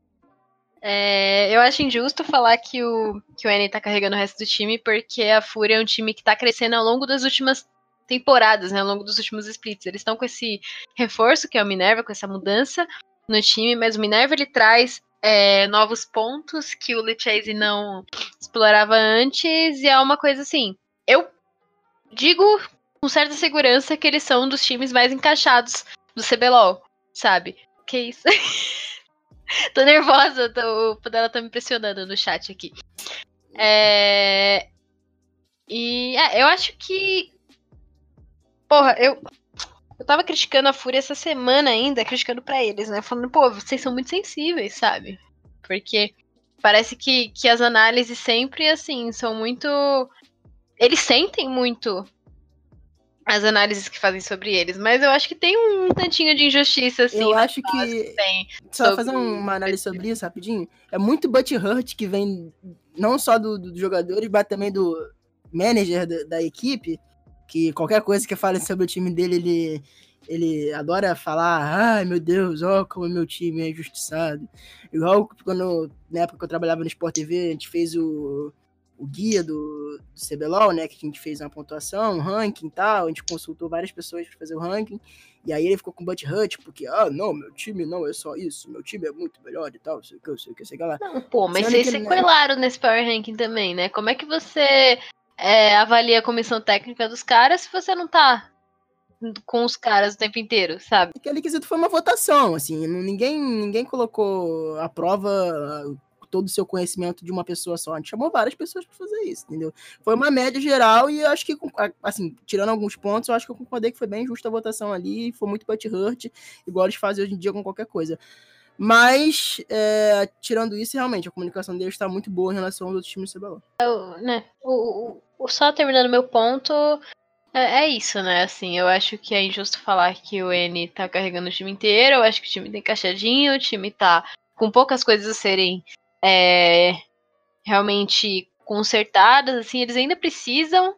É, eu acho injusto falar que o, que o N tá carregando o resto do time, porque a Fúria é um time que tá crescendo ao longo das últimas temporadas, né, ao longo dos últimos splits. Eles estão com esse reforço, que é o Minerva, com essa mudança no time, mas o Minerva ele traz é, novos pontos que o Lechese não explorava antes, e é uma coisa assim. Eu digo com certa segurança que eles são um dos times mais encaixados do CBLOL, sabe? Que isso? tô nervosa, tô, o dela tá me impressionando no chat aqui. É... E é, eu acho que. Porra, eu. Eu tava criticando a Fúria essa semana ainda, criticando para eles, né? Falando, pô, vocês são muito sensíveis, sabe? Porque parece que, que as análises sempre, assim, são muito. Eles sentem muito as análises que fazem sobre eles, mas eu acho que tem um tantinho de injustiça, assim. Eu acho que. Tem só sobre... fazer uma análise sobre isso rapidinho. É muito butt hurt que vem não só do, do jogadores, mas também do manager da, da, equipe, que qualquer coisa que fale sobre o time dele, ele, ele adora falar, ai meu Deus, ó como meu time é injustiçado. Igual quando, na época que eu trabalhava no Sport TV, a gente fez o o guia do, do CBLOL, né? Que a gente fez uma pontuação, um ranking e tal. A gente consultou várias pessoas para fazer o ranking. E aí ele ficou com butt hut, porque, ah, não, meu time não é só isso, meu time é muito melhor e tal, sei o que, eu sei o que, sei lá. Não, pô, mas vocês sequelaram nesse Power Ranking também, né? Como é que você é, avalia a comissão técnica dos caras se você não tá com os caras o tempo inteiro, sabe? Aquele quesito foi uma votação, assim, ninguém, ninguém colocou a prova todo o seu conhecimento de uma pessoa só. A gente chamou várias pessoas para fazer isso, entendeu? Foi uma média geral e eu acho que, assim, tirando alguns pontos, eu acho que eu concordei que foi bem justa a votação ali, foi muito butt hurt, igual eles fazem hoje em dia com qualquer coisa. Mas, é, tirando isso, realmente, a comunicação deles está muito boa em relação aos outros times do CBLOL. Eu, né, o, o, só terminando meu ponto, É, é, isso, né? Assim, eu acho que é injusto falar que o N tá carregando o time inteiro. Eu acho que o time tem encaixadinho, o time tá com poucas coisas a serem é, realmente consertadas. Assim, eles ainda precisam.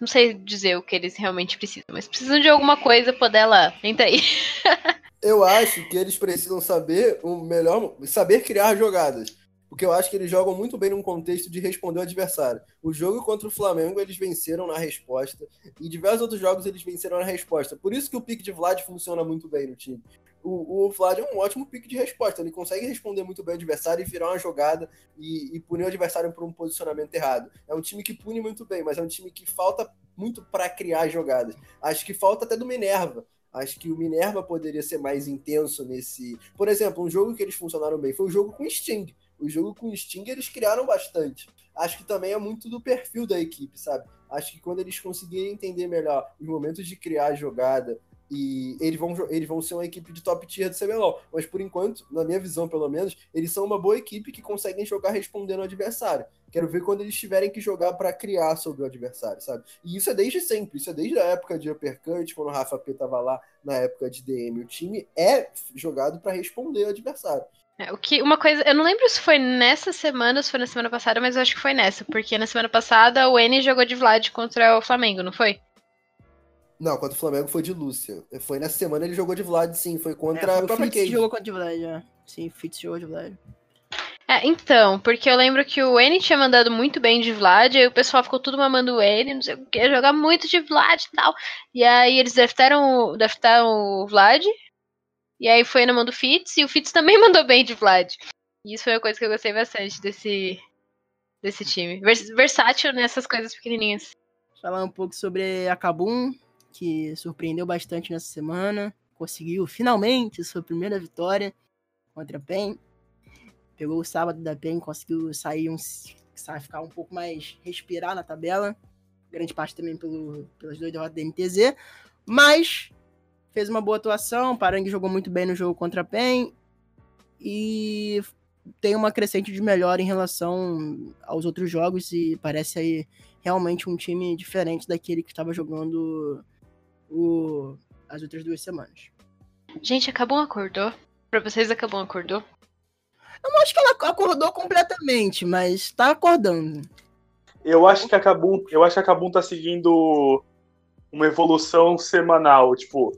Não sei dizer o que eles realmente precisam, mas precisam de alguma coisa, poder lá. Entra aí. eu acho que eles precisam saber o melhor, saber criar jogadas porque eu acho que eles jogam muito bem num contexto de responder o adversário. O jogo contra o Flamengo eles venceram na resposta, e diversos outros jogos eles venceram na resposta. Por isso que o pique de Vlad funciona muito bem no time. O, o Vlad é um ótimo pique de resposta, ele consegue responder muito bem o adversário e virar uma jogada e, e punir o adversário por um posicionamento errado. É um time que pune muito bem, mas é um time que falta muito para criar jogadas. Acho que falta até do Minerva. Acho que o Minerva poderia ser mais intenso nesse. Por exemplo, um jogo que eles funcionaram bem foi o jogo com Sting. O jogo com Sting eles criaram bastante. Acho que também é muito do perfil da equipe, sabe? Acho que quando eles conseguirem entender melhor os momentos de criar jogada, e eles vão, eles vão ser uma equipe de top tier do CBLOL. Mas por enquanto, na minha visão pelo menos, eles são uma boa equipe que conseguem jogar respondendo ao adversário. Quero ver quando eles tiverem que jogar para criar sobre o adversário, sabe? E isso é desde sempre, isso é desde a época de Uppercut, quando o Rafa P tava lá na época de DM. O time é jogado para responder ao adversário. É, o que, uma coisa, eu não lembro se foi nessa semana se foi na semana passada, mas eu acho que foi nessa, porque na semana passada o N jogou de Vlad contra o Flamengo, não foi? Não, contra o Flamengo foi de Lúcia. Foi nessa semana ele jogou de Vlad, sim, foi contra é, a própria Fitz jogou contra de Vlad, já. Sim, Fitz jogou de Vlad. É, então, porque eu lembro que o N tinha mandado muito bem de Vlad, aí o pessoal ficou tudo mamando o N, não sei o que, jogar muito de Vlad e tal. E aí eles draftaram, draftaram o Vlad, e aí foi na mão do Fitz, e o Fitz também mandou bem de Vlad. E isso foi uma coisa que eu gostei bastante desse, desse time. Vers versátil nessas coisas pequenininhas. Falar um pouco sobre a Kabum, que surpreendeu bastante nessa semana. Conseguiu finalmente sua primeira vitória contra a PEN. Pegou o sábado da PEN, conseguiu sair um, ficar um pouco mais respirar na tabela. Grande parte também pelo, pelas duas derrotas da NTZ. Mas fez uma boa atuação, Parang jogou muito bem no jogo contra a PEN e tem uma crescente de melhor em relação aos outros jogos e parece aí realmente um time diferente daquele que estava jogando o, as outras duas semanas. Gente, acabou acordou? Pra vocês acabou acordou? Eu não acho que ela acordou completamente, mas tá acordando. Eu acho que a Kabum, eu acho que a Kabum tá seguindo uma evolução semanal, tipo,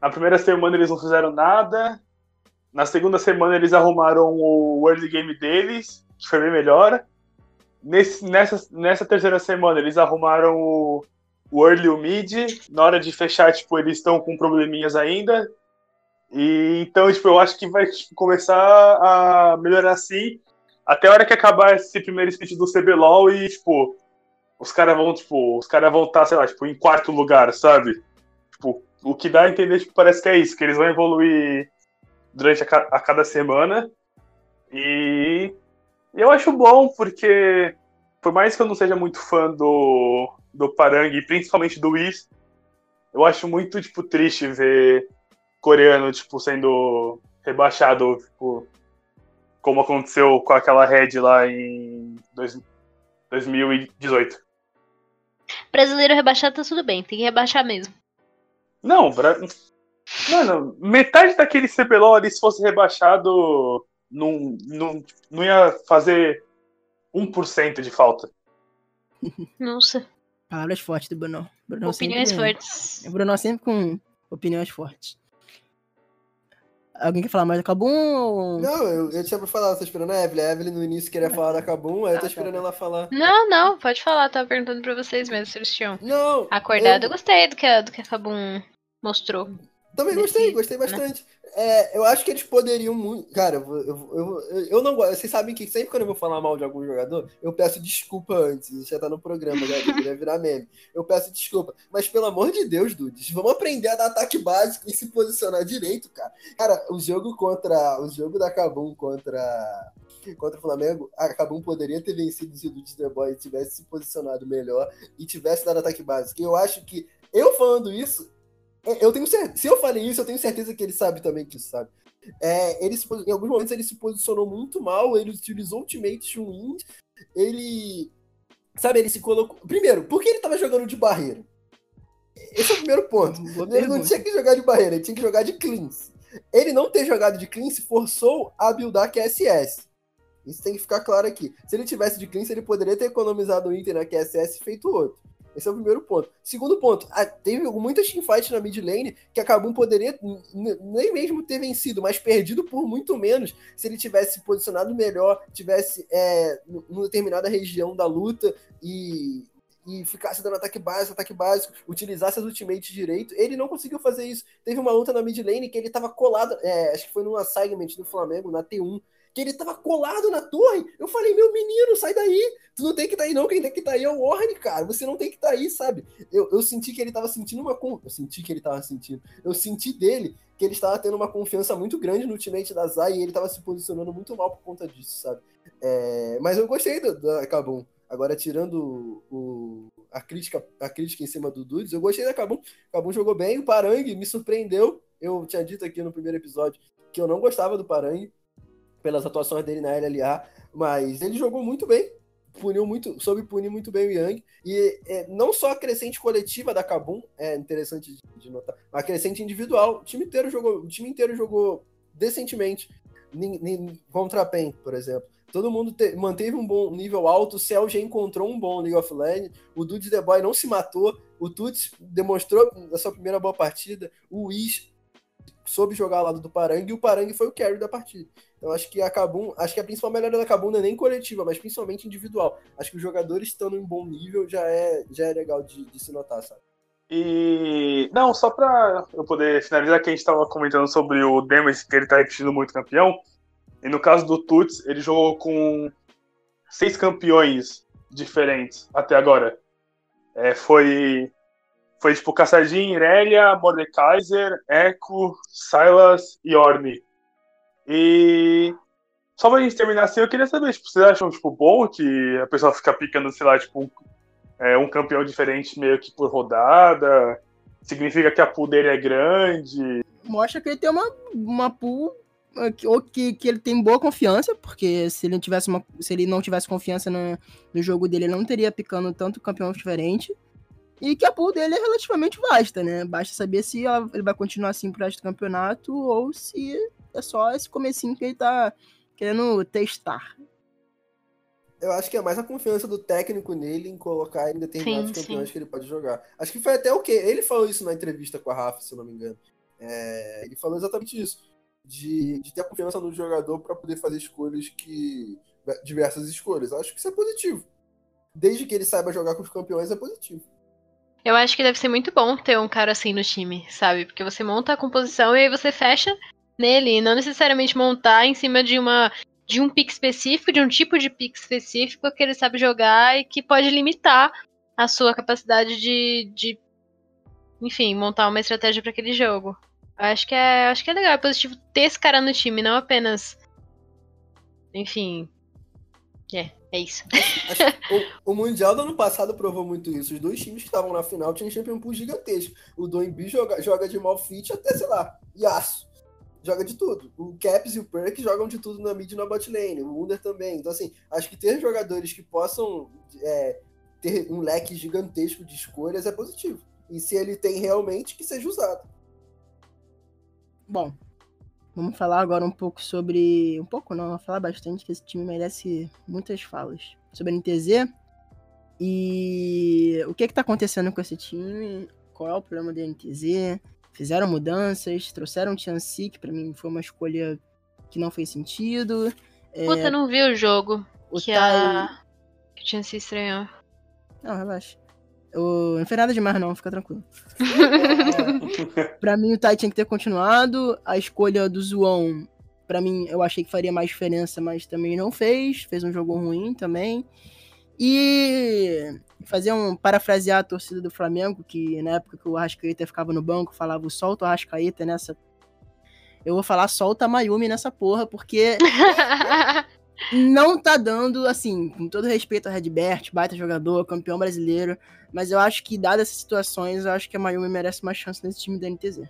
na primeira semana eles não fizeram nada. Na segunda semana eles arrumaram o early game deles, que foi bem melhor. Nesse, nessa, nessa terceira semana eles arrumaram o, o early e o mid. Na hora de fechar, tipo, eles estão com probleminhas ainda. E então, tipo, eu acho que vai tipo, começar a melhorar assim até a hora que acabar esse primeiro split do CBLOL e, tipo, os caras vão, tipo, os caras vão estar, tá, sei lá, tipo, em quarto lugar, sabe? Tipo, o que dá a entender, tipo, parece que é isso, que eles vão evoluir durante a, a cada semana. E eu acho bom, porque por mais que eu não seja muito fã do, do Parang, principalmente do Whis, eu acho muito, tipo, triste ver coreano, tipo, sendo rebaixado, tipo, como aconteceu com aquela Red lá em dois, 2018. Brasileiro rebaixado tá tudo bem, tem que rebaixar mesmo. Não, Bra... Mano, metade daquele CBLOL ali, se fosse rebaixado, não, não, não ia fazer 1% de falta. Nossa. Palavras fortes do Bruno. Bruno opiniões sempre, fortes. O Bruno sempre com opiniões fortes. Alguém quer falar mais da Kabum? Ou... Não, eu, eu tinha pra falar, eu tô esperando a Evelyn. A Evelyn no início queria falar da Kabum, aí eu tô ah, tá. esperando ela falar. Não, não, pode falar, tava perguntando pra vocês mesmo se eles tinham não, acordado. Eu... eu gostei do que, a, do que a Kabum mostrou. Também gostei, gostei né? bastante. Né? É, eu acho que eles poderiam muito. Cara, eu, eu, eu, eu não gosto. Vocês sabem que sempre quando eu vou falar mal de algum jogador, eu peço desculpa antes. Isso já tá no programa, já deveria virar meme. Eu peço desculpa. Mas pelo amor de Deus, Dudes, vamos aprender a dar ataque básico e se posicionar direito, cara. Cara, o jogo contra. O jogo da Cabum contra. Contra o Flamengo, a Cabum poderia ter vencido se o Dudes The Boy tivesse se posicionado melhor e tivesse dado ataque básico. Eu acho que, eu falando isso, eu tenho certeza, se eu falei isso, eu tenho certeza que ele sabe também que sabe. É, ele se, em alguns momentos ele se posicionou muito mal, ele utilizou ultimates ruins, ele Sabe, ele se colocou. Primeiro, por que ele tava jogando de barreira? Esse é o primeiro ponto. ele não tinha que jogar de barreira, ele tinha que jogar de cleans. Ele não ter jogado de cleans forçou a buildar QSS. Isso tem que ficar claro aqui. Se ele tivesse de cleans, ele poderia ter economizado o Inter na QSS e feito outro. Esse é o primeiro ponto. Segundo ponto, teve muitas teamfights na mid lane que a Kabum poderia nem mesmo ter vencido, mas perdido por muito menos se ele tivesse se posicionado melhor, tivesse é, numa determinada região da luta e, e ficasse dando ataque básico, ataque básico, utilizasse as ultimates direito. Ele não conseguiu fazer isso. Teve uma luta na mid lane que ele tava colado, é, acho que foi numa segment do Flamengo, na T1, que ele tava colado na torre. Eu falei, meu menino, sai daí. Tu não tem que estar tá aí, não. Quem tem que estar tá aí é o Warren, cara. Você não tem que estar tá aí, sabe? Eu, eu senti que ele tava sentindo uma. Eu senti que ele tava sentindo. Eu senti dele que ele estava tendo uma confiança muito grande no ultimate da Zay e ele tava se posicionando muito mal por conta disso, sabe? É... Mas eu gostei do, Kabum. Agora, tirando o, a, crítica, a crítica em cima do Dudes, eu gostei da Kabum. Kabum jogou bem, o Parangue me surpreendeu. Eu tinha dito aqui no primeiro episódio que eu não gostava do Parangue pelas atuações dele na LLA, mas ele jogou muito bem, puniu muito, soube punir muito bem o Yang. E é, não só a crescente coletiva da Kabum é interessante de, notar, a crescente individual. O time inteiro jogou, o time inteiro jogou decentemente contra a PEN, por exemplo. Todo mundo te, manteve um bom nível alto, o Cell já encontrou um bom League of Legends, o Dudes The Boy não se matou, o Tuts demonstrou a sua primeira boa partida, o Wish soube jogar ao lado do Parangue e o Parangue foi o carry da partida. Então acho que a Kabum, acho que a principal melhora da Kabum não é nem coletiva, mas principalmente individual. Acho que os jogadores estando em bom nível já é, já é legal de, de se notar, sabe? E. Não, só pra eu poder finalizar, que a gente tava comentando sobre o Demis, que ele tá repetindo muito campeão. E no caso do Tuts, ele jogou com seis campeões diferentes até agora. É, foi foi tipo Caçadinho, Irelia, Mordekaiser, Echo, Silas e Orne. E só pra gente terminar assim, eu queria saber, tipo, vocês acham tipo, bom que a pessoa fica picando, sei lá, tipo, um, é, um campeão diferente meio que por rodada? Significa que a pool dele é grande? Mostra que ele tem uma, uma pool ou que, que ele tem boa confiança, porque se ele, tivesse uma, se ele não tivesse confiança no, no jogo dele, ele não teria picando tanto campeão diferente. E que a pool dele é relativamente vasta, né? Basta saber se ela, ele vai continuar assim pro resto do campeonato ou se é só esse comecinho que ele tá querendo testar. Eu acho que é mais a confiança do técnico nele em colocar em determinados sim, campeões sim. que ele pode jogar. Acho que foi até o quê? Ele falou isso na entrevista com a Rafa, se eu não me engano. É, ele falou exatamente isso. De, de ter confiança no jogador para poder fazer escolhas que. diversas escolhas. Eu acho que isso é positivo. Desde que ele saiba jogar com os campeões, é positivo. Eu acho que deve ser muito bom ter um cara assim no time, sabe? Porque você monta a composição e aí você fecha nele, e não necessariamente montar em cima de uma de um pick específico, de um tipo de pick específico que ele sabe jogar e que pode limitar a sua capacidade de, de enfim, montar uma estratégia para aquele jogo. Eu acho que é, acho que é legal, é positivo ter esse cara no time, não apenas enfim, é, é isso. o, o, Mundial do ano passado provou muito isso. Os dois times que estavam na final tinham Champion Pool gigantesco. O Doembi joga, joga de Malfit até, sei lá, Yasuo. Joga de tudo. O Caps e o Perk jogam de tudo na mid e na bot lane. O Wunder também. Então, assim, acho que ter jogadores que possam é, ter um leque gigantesco de escolhas é positivo. E se ele tem realmente, que seja usado. Bom, Vamos falar agora um pouco sobre. Um pouco não, vamos falar bastante que esse time merece muitas falas. Sobre a NTZ. E o que que tá acontecendo com esse time? Qual é o problema da NTZ? Fizeram mudanças, trouxeram o Tianxi, que pra mim foi uma escolha que não fez sentido. Puta, é... não vi o jogo. O que, Tai... a... que o Tianxi estranhou. Não, relaxa. Eu... Não foi nada demais, não, fica tranquilo. é, pra mim, o Tai tinha que ter continuado. A escolha do Zuon, pra mim, eu achei que faria mais diferença, mas também não fez. Fez um jogo ruim também. E fazer um parafrasear a torcida do Flamengo, que na época que o Arrascaeta ficava no banco, falava solta o Arrascaeta nessa. Eu vou falar solta a Mayumi nessa porra, porque não tá dando, assim, com todo respeito ao Redbert, baita jogador, campeão brasileiro, mas eu acho que, dadas essas situações, eu acho que a Mayumi merece uma chance nesse time da NTZ.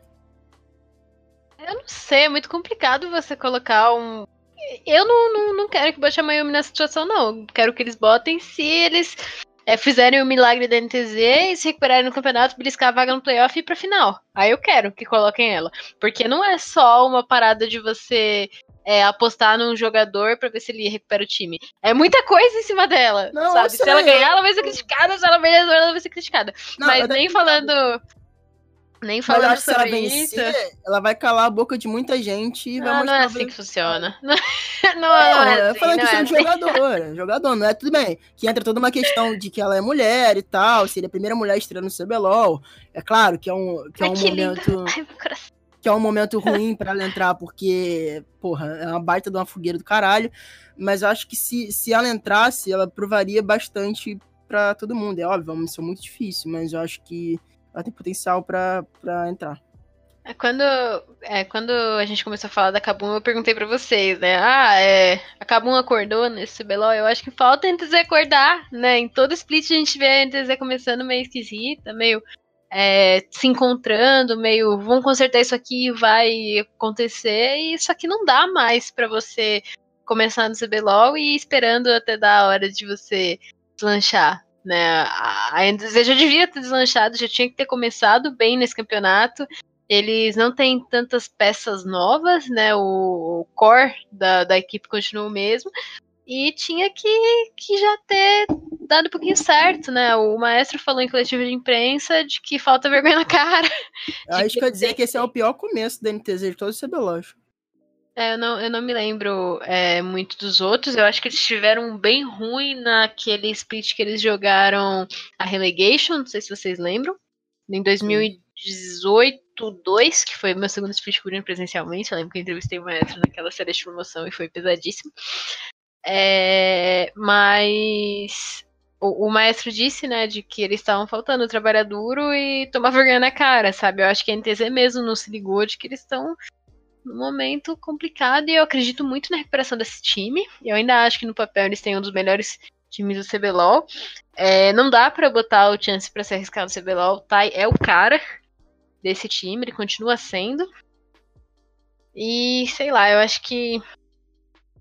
Eu não sei, é muito complicado você colocar um. Eu não, não, não quero que bote a Mayumi nessa situação, não. Quero que eles botem se eles é, fizerem o milagre da NTZ e se recuperarem no campeonato, beliscar a vaga no playoff e ir pra final. Aí eu quero que coloquem ela. Porque não é só uma parada de você é, apostar num jogador pra ver se ele recupera o time. É muita coisa em cima dela, não, sabe? Se ela ganhar, ela vai ser criticada, se ela perder, ela vai ser criticada. Não, Mas nem falando... Nem falando sobre ela vencer, isso. Ela vai calar a boca de muita gente e não, vai mostrar. Não é assim que funciona. Não, não, é, não é assim, falando questão é de assim. jogador. jogador, não é tudo bem. Que entra toda uma questão de que ela é mulher e tal, seria a primeira mulher estreando no CBLOL. É claro que é um, que é um momento. Ai, que é um momento ruim para ela entrar, porque, porra, é uma baita de uma fogueira do caralho. Mas eu acho que se, se ela entrasse, ela provaria bastante para todo mundo. É óbvio, é uma missão muito difícil, mas eu acho que ela tem potencial para entrar. É, quando, é, quando a gente começou a falar da Kabum, eu perguntei para vocês, né? Ah, é, a Kabum acordou nesse CBLOL? Eu acho que falta a NTZ acordar, né? Em todo split a gente vê a NTZ começando meio esquisita, meio é, se encontrando, meio vamos consertar isso aqui vai acontecer, e isso aqui não dá mais para você começar no CBLOL e esperando até dar a hora de você deslanchar. Né? A NTZ já devia ter deslanchado, já tinha que ter começado bem nesse campeonato. Eles não têm tantas peças novas, né? O, core da, da equipe continua o mesmo. E tinha que, que já ter dado um pouquinho certo, né? O maestro falou em coletiva de imprensa de que falta vergonha na cara. Acho que quer dizer que esse é o pior começo da NTZ de todo o CBLOL. É, eu, não, eu não me lembro é, muito dos outros. Eu acho que eles estiveram bem ruim naquele split que eles jogaram a Relegation. Não sei se vocês lembram. Em 2018, 2, que foi meu segundo split cobrindo presencialmente. Eu lembro que eu entrevistei o maestro naquela série de promoção e foi pesadíssimo. É, mas o, o, maestro disse, né, de que eles estavam faltando trabalhar duro e tomar vergonha na cara, sabe? Eu acho que a NTZ mesmo não se ligou de que eles estão num momento complicado e eu acredito muito na recuperação desse time. Eu ainda acho que no papel eles têm um dos melhores times do CBLOL. É, não dá para botar o chance para se arriscar no CBLOL. Tai é o cara desse time, ele continua sendo. E sei lá, eu acho que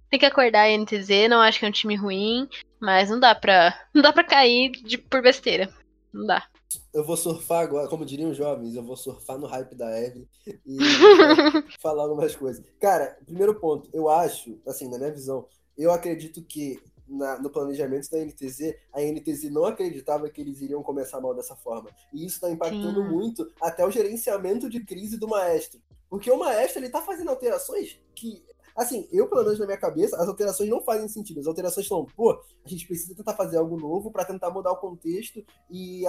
tem que acordar a NTZ, não acho que é um time ruim, mas não dá pra, não dá pra cair de, por besteira. Não dá eu vou surfar agora, como diriam os jovens, eu vou surfar no hype da Eve e falar algumas coisas. Cara, primeiro ponto, eu acho, assim, na minha visão, eu acredito que na, no planejamento da NTZ, a NTZ não acreditava que eles iriam começar mal dessa forma. E isso está impactando Sim. muito até o gerenciamento de crise do maestro. Porque o maestro, ele tá fazendo alterações que Assim, eu, pelo menos na minha cabeça, as alterações não fazem sentido. As alterações são, pô, a gente precisa tentar fazer algo novo para tentar mudar o contexto e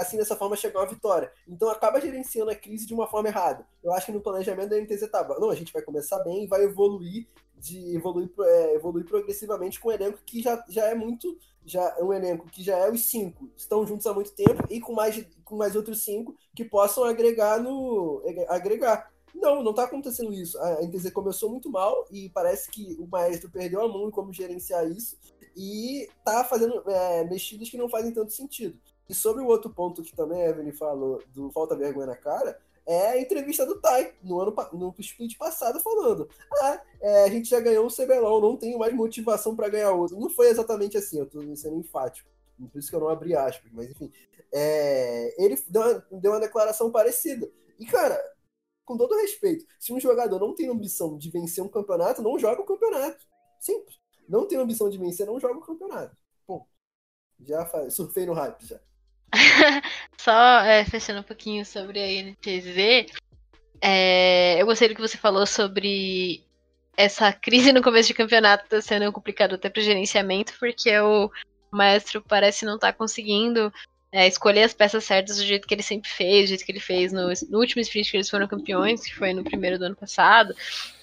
assim dessa forma chegar a uma vitória. Então acaba gerenciando a crise de uma forma errada. Eu acho que no planejamento da NTZ tava, não, a gente vai começar bem e vai evoluir de evoluir, é, evoluir progressivamente com um elenco que já, já é muito já um elenco que já é os cinco estão juntos há muito tempo e com mais com mais outros cinco que possam agregar no agregar não, não tá acontecendo isso. A NTZ começou muito mal e parece que o maestro perdeu a mão em como gerenciar isso e tá fazendo é, mexidas que não fazem tanto sentido. E sobre o outro ponto que também a Evelyn falou do falta vergonha na cara, é a entrevista do Tai no ano no split passado falando: Ah, é, a gente já ganhou um CBLOL, não tenho mais motivação para ganhar outro. Não foi exatamente assim, eu tô sendo enfático. Por isso que eu não abri aspas, mas enfim. É, ele deu uma, deu uma declaração parecida. E, cara, com todo respeito, se um jogador não tem ambição de vencer um campeonato, não joga o campeonato. Simples. Não tem ambição de vencer, não joga o campeonato. Bom, já surfei no hype já. Só é, fechando um pouquinho sobre a NTZ, é, eu gostei do que você falou sobre essa crise no começo de campeonato tá sendo complicado até para gerenciamento, porque o maestro parece não estar tá conseguindo é, escolher as peças certas do jeito que ele sempre fez, do jeito que ele fez no, no último split que eles foram campeões, que foi no primeiro do ano passado,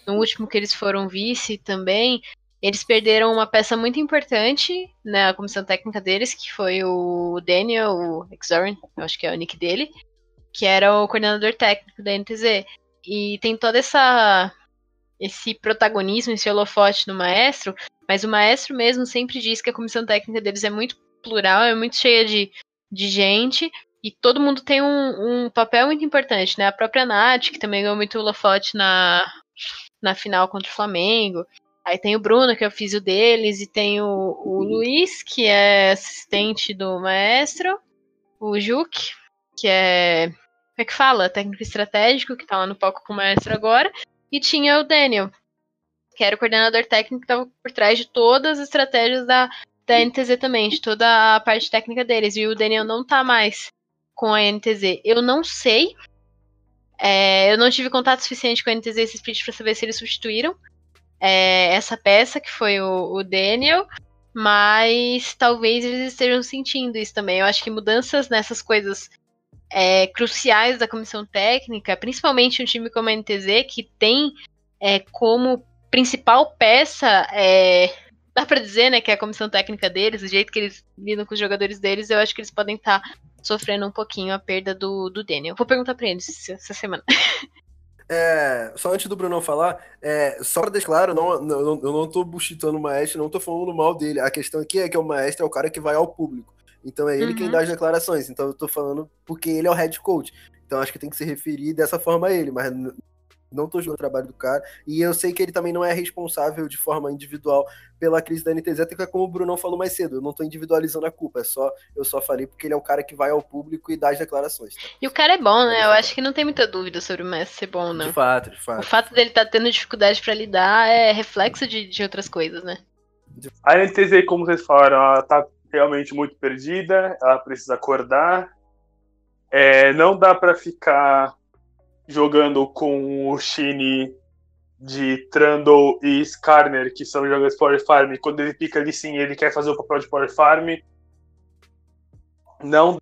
no último que eles foram vice também. Eles perderam uma peça muito importante na comissão técnica deles, que foi o Daniel o Exorin, acho que é o nick dele, que era o coordenador técnico da NTZ. E tem toda essa esse protagonismo, esse holofote no maestro, mas o maestro mesmo sempre diz que a comissão técnica deles é muito plural, é muito cheia de, de gente, e todo mundo tem um, um papel muito importante, né? A própria Nath, que também ganhou muito holofote na, na final contra o Flamengo. Aí tem o Bruno, que é o físio deles, e tem o, o Luiz, que é assistente do maestro, o Juque, que é. Como é que fala? Técnico estratégico, que tá lá no palco com o maestro agora. E tinha o Daniel, que era o coordenador técnico que estava por trás de todas as estratégias da, da NTZ também, de toda a parte técnica deles. E o Daniel não tá mais com a NTZ. Eu não sei. É, eu não tive contato suficiente com a NTZ e Speed para saber se eles substituíram é, essa peça, que foi o, o Daniel. Mas talvez eles estejam sentindo isso também. Eu acho que mudanças nessas coisas é, cruciais da comissão técnica, principalmente um time como a NTZ, que tem é, como principal peça, é, dá para dizer, né, que é a comissão técnica deles, o jeito que eles lidam com os jogadores deles, eu acho que eles podem estar tá sofrendo um pouquinho a perda do, do Daniel. Vou perguntar pra eles essa semana. É, só antes do Bruno falar, é, só pra deixar claro, não, não, eu não tô buchitando o maestro, não tô falando mal dele. A questão aqui é que o maestro é o cara que vai ao público. Então é ele uhum. quem dá as declarações. Então eu tô falando porque ele é o head coach. Então acho que tem que se referir dessa forma a ele, mas não tô julgando o trabalho do cara. E eu sei que ele também não é responsável de forma individual pela crise da NTZ, até que como o Bruno falou mais cedo, eu não tô individualizando a culpa, é só eu só falei porque ele é o cara que vai ao público e dá as declarações. E o cara é bom, né? Eu acho que não tem muita dúvida sobre o Messi ser bom, não. De fato, de fato. O fato dele estar tá tendo dificuldade para lidar é reflexo de, de outras coisas, né? A NTZ, como vocês falaram, ela tá realmente muito perdida, ela precisa acordar. É, não dá para ficar jogando com o Shine de Trundle e Skarner, que são jogadores Power Farm, quando ele pica ali sim, ele quer fazer o papel de Power Farm. Não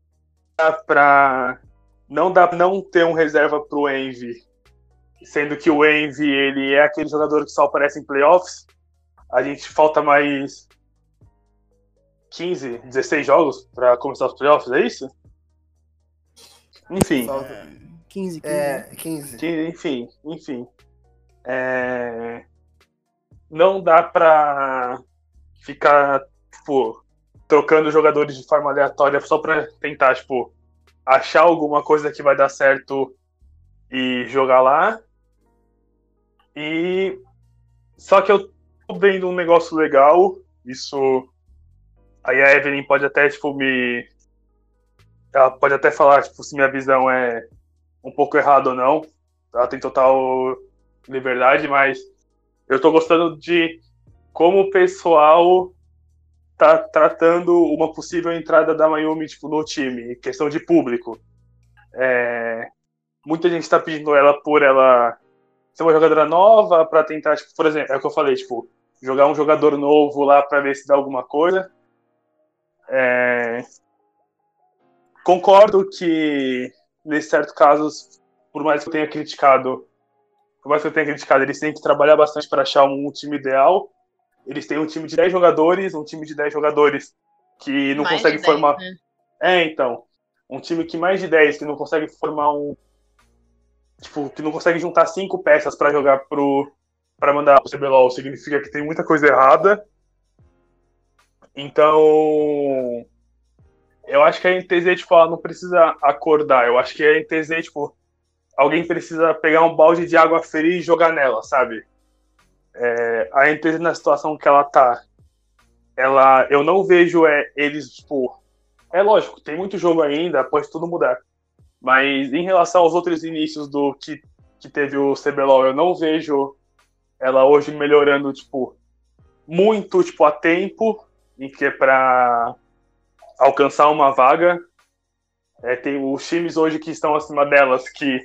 dá pra não dá não ter um reserva pro Envy, sendo que o Envy ele é aquele jogador que só aparece em playoffs. A gente falta mais 15, 16 jogos para começar os playoffs, é isso? Enfim. Falta. 15, 15. É, 15. Né? Enfim, enfim. É... Não dá pra ficar, tipo, trocando jogadores de forma aleatória só pra tentar, tipo, achar alguma coisa que vai dar certo e jogar lá. E. Só que eu tô vendo um negócio legal. Isso. Aí a Evelyn pode até, tipo, me. Ela pode até falar, tipo, se minha visão é um pouco errado ou não. Ela tem total liberdade, mas eu tô gostando de como o pessoal tá tratando uma possível entrada da Mayumi tipo, no time, questão de público. É, muita gente tá pedindo ela por ela ser uma jogadora nova para tentar, tipo, por exemplo, é o que eu falei, tipo, jogar um jogador novo lá para ver se dá alguma coisa. É, concordo que nesse certo casos, por mais que eu tenha criticado, por mais que eu tenha criticado, eles têm que trabalhar bastante para achar um, time ideal. Eles têm um time de 10 jogadores, um time de 10 jogadores que não mais consegue 10, formar. Né? É, então. Um time que mais de 10 que não consegue formar um. Tipo, que não consegue juntar cinco peças para jogar pro. para mandar pro CBLOL significa que tem muita coisa errada. Então eu acho que a NTZ, tipo, ela não precisa acordar. Eu acho que a NTZ, tipo, alguém precisa pegar um balde de água fria e jogar nela, sabe? É, a NTZ na situação que ela tá, ela, eu não vejo é, eles, tipo, é lógico, tem muito jogo ainda, pode tudo mudar. Mas em relação aos outros inícios do que, que teve o CBLOL, eu não vejo ela hoje melhorando, tipo, muito, tipo, a tempo, em que é pra alcançar uma vaga. É, tem os times hoje que estão acima delas, que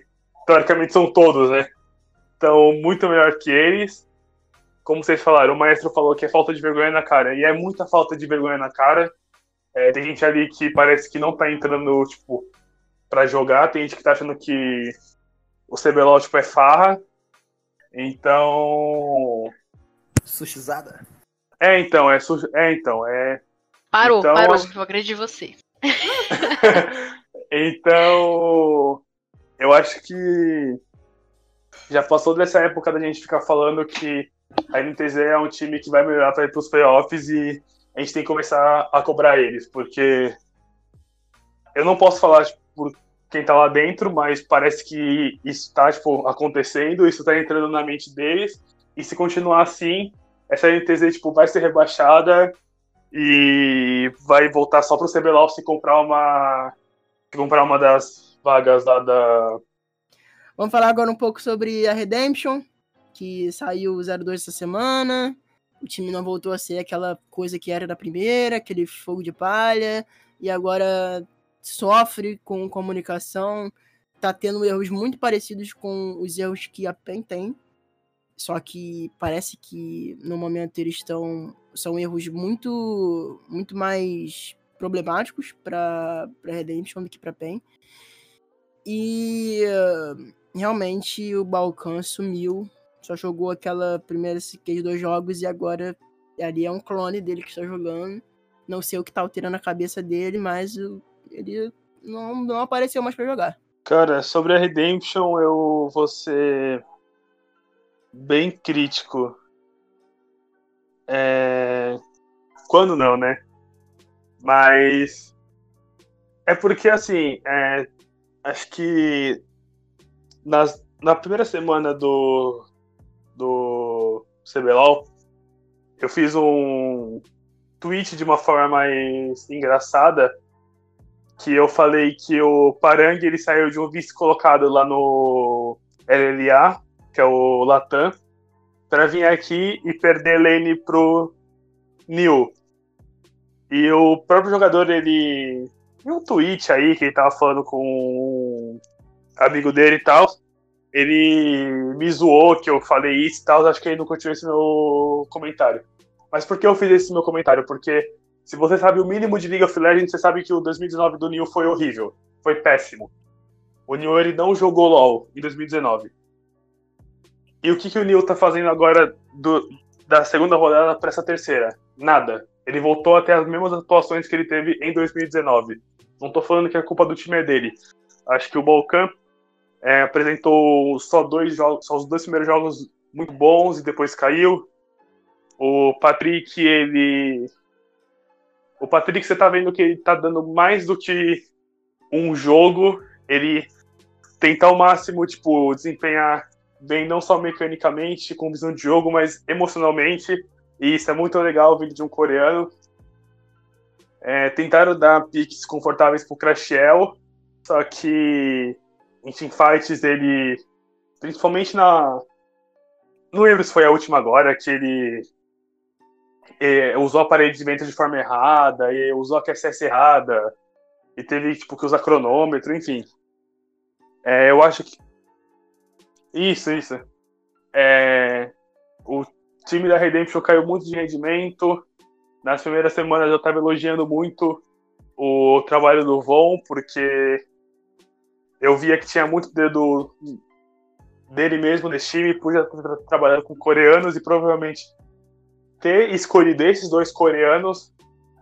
teoricamente são todos, né? Estão muito melhor que eles. Como vocês falaram, o maestro falou que é falta de vergonha na cara. E é muita falta de vergonha na cara. É, tem gente ali que parece que não tá entrando, tipo, pra jogar. Tem gente que tá achando que o CBLOL, tipo, é farra. Então. Sushizada? É, então, é, su... é, então, é Parou, então, parou, vou agredir você. então, eu acho que já passou dessa época da gente ficar falando que a NTZ é um time que vai melhorar para ir para os playoffs e a gente tem que começar a cobrar eles, porque eu não posso falar tipo, por quem está lá dentro, mas parece que isso está tipo, acontecendo, isso está entrando na mente deles, e se continuar assim, essa NTZ tipo, vai ser rebaixada e vai voltar só pro CBLOL se comprar uma se comprar uma das vagas lá da Vamos falar agora um pouco sobre a Redemption, que saiu 02 essa semana. O time não voltou a ser aquela coisa que era da primeira, aquele fogo de palha, e agora sofre com comunicação, tá tendo erros muito parecidos com os erros que a PEN tem. Só que parece que no momento eles estão. São erros muito, muito mais problemáticos para Redemption do que para PEN. E realmente o Balkan sumiu. Só jogou aquela primeira de dois jogos e agora ali é um clone dele que está jogando. Não sei o que tá alterando a cabeça dele, mas ele não, não apareceu mais para jogar. Cara, sobre a Redemption eu vou ser bem crítico. É... Quando não, né? Mas é porque assim, é... acho que nas, na primeira semana do, do CBLOL, eu fiz um tweet de uma forma mais engraçada, que eu falei que o Parang ele saiu de um vice colocado lá no LLA, que é o Latam, para vir aqui e perder lane pro New. E o próprio jogador, ele. um tweet aí que ele tava falando com amigo dele e tal, ele me zoou que eu falei isso e tal, acho que ele não continuou esse meu comentário. Mas por que eu fiz esse meu comentário? Porque se você sabe o mínimo de League of Legends, você sabe que o 2019 do Neo foi horrível, foi péssimo. O Neo ele não jogou LoL em 2019. E o que, que o Neo tá fazendo agora do, da segunda rodada para essa terceira? Nada. Ele voltou até as mesmas atuações que ele teve em 2019. Não tô falando que a culpa do time é dele. Acho que o Balkan é, apresentou só dois jogos, só os dois primeiros jogos muito bons e depois caiu. O Patrick, ele. O Patrick, você tá vendo que ele tá dando mais do que um jogo. Ele tenta ao máximo, tipo, desempenhar bem não só mecanicamente, com visão de jogo, mas emocionalmente. E isso é muito legal vindo de um coreano. É, tentaram dar piques confortáveis pro Crashiel, só que em teamfights ele, principalmente na. Não lembro se foi a última agora, que ele é, usou a parede de vento de forma errada, e usou a QSS errada, e teve tipo, que usar cronômetro, enfim. É, eu acho que. Isso, isso. É, o time da Redemption caiu muito de rendimento. Nas primeiras semanas eu estava elogiando muito o trabalho do Von, porque eu via que tinha muito dedo dele mesmo nesse time, podia estar trabalhando com coreanos e provavelmente ter escolhido esses dois coreanos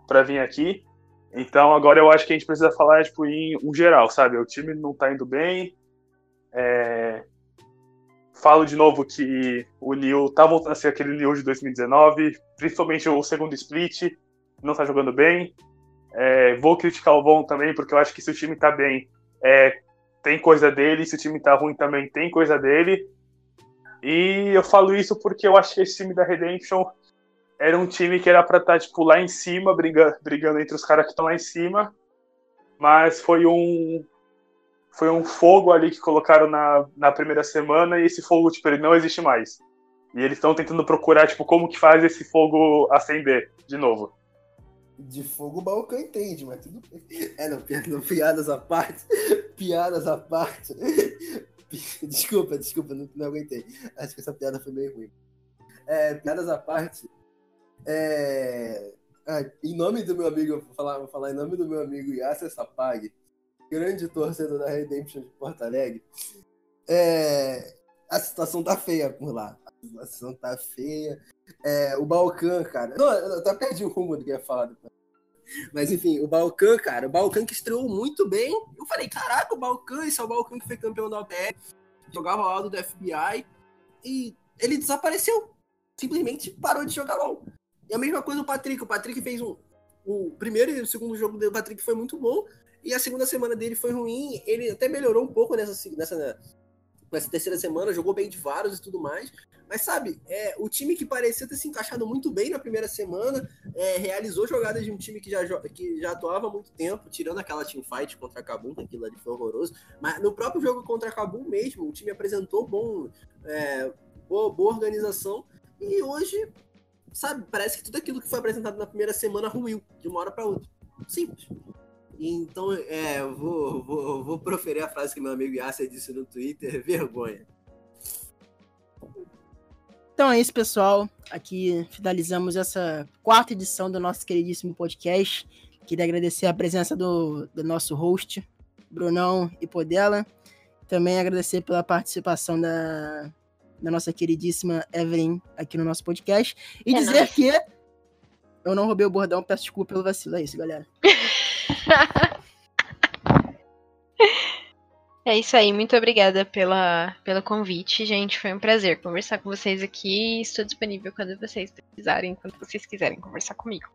para vir aqui. Então agora eu acho que a gente precisa falar tipo, em um geral, sabe? O time não tá indo bem. É... Falo de novo que o Neil tá voltando a ser aquele Neil de 2019, principalmente o segundo split, não tá jogando bem. É... Vou criticar o Von também, porque eu acho que se o time tá bem, é tem coisa dele, se o time tá ruim também tem coisa dele. E eu falo isso porque eu acho que esse time da Redemption era um time que era pra estar, tá, tipo, lá em cima, brigando, brigando entre os caras que estão lá em cima. Mas foi um. Foi um fogo ali que colocaram na, na primeira semana e esse fogo, tipo, ele não existe mais. E eles estão tentando procurar, tipo, como que faz esse fogo acender de novo de fogo o Balcão entende, mas tudo bem. É, não, não, piadas à parte. Piadas à parte. Desculpa, desculpa, não, não aguentei. Acho que essa piada foi meio ruim. É, piadas à parte. É... Ah, em nome do meu amigo, vou falar, vou falar em nome do meu amigo Yasser Sapag, grande torcedor da Redemption de Porto Alegre. É... A situação tá feia por lá. A situação tá feia. É, o Balcã, cara. Não, eu até perdi o rumo do que ia falar. Mas enfim, o Balcã, cara, o Balcã que estreou muito bem. Eu falei, caraca, o Balcã, esse é o Balcã que foi campeão da OPR, jogava lado do FBI, e ele desapareceu. Simplesmente parou de jogar LOL. E a mesma coisa o Patrick. O Patrick fez um. O primeiro e o segundo jogo do Patrick foi muito bom. E a segunda semana dele foi ruim. Ele até melhorou um pouco nessa, nessa nessa terceira semana, jogou bem de vários e tudo mais. Mas sabe, é, o time que parecia ter se encaixado muito bem na primeira semana, é, realizou jogadas de um time que já, que já atuava há muito tempo, tirando aquela teamfight contra a Kabum, que aquilo ali foi horroroso. Mas no próprio jogo contra a Kabum mesmo, o time apresentou bom, é, boa, boa organização. E hoje, sabe, parece que tudo aquilo que foi apresentado na primeira semana ruiu, de uma hora para outra. Simples. Então, é, vou, vou, vou proferir a frase que meu amigo Yasser disse no Twitter: vergonha. Então é isso, pessoal. Aqui finalizamos essa quarta edição do nosso queridíssimo podcast. Queria agradecer a presença do, do nosso host, Brunão e Podela. Também agradecer pela participação da, da nossa queridíssima Evelyn aqui no nosso podcast. E é dizer que eu não roubei o bordão, peço desculpa pelo vacilo. É isso, galera. É isso aí, muito obrigada pela, pelo convite, gente. Foi um prazer conversar com vocês aqui. Estou disponível quando vocês precisarem, quando vocês quiserem conversar comigo.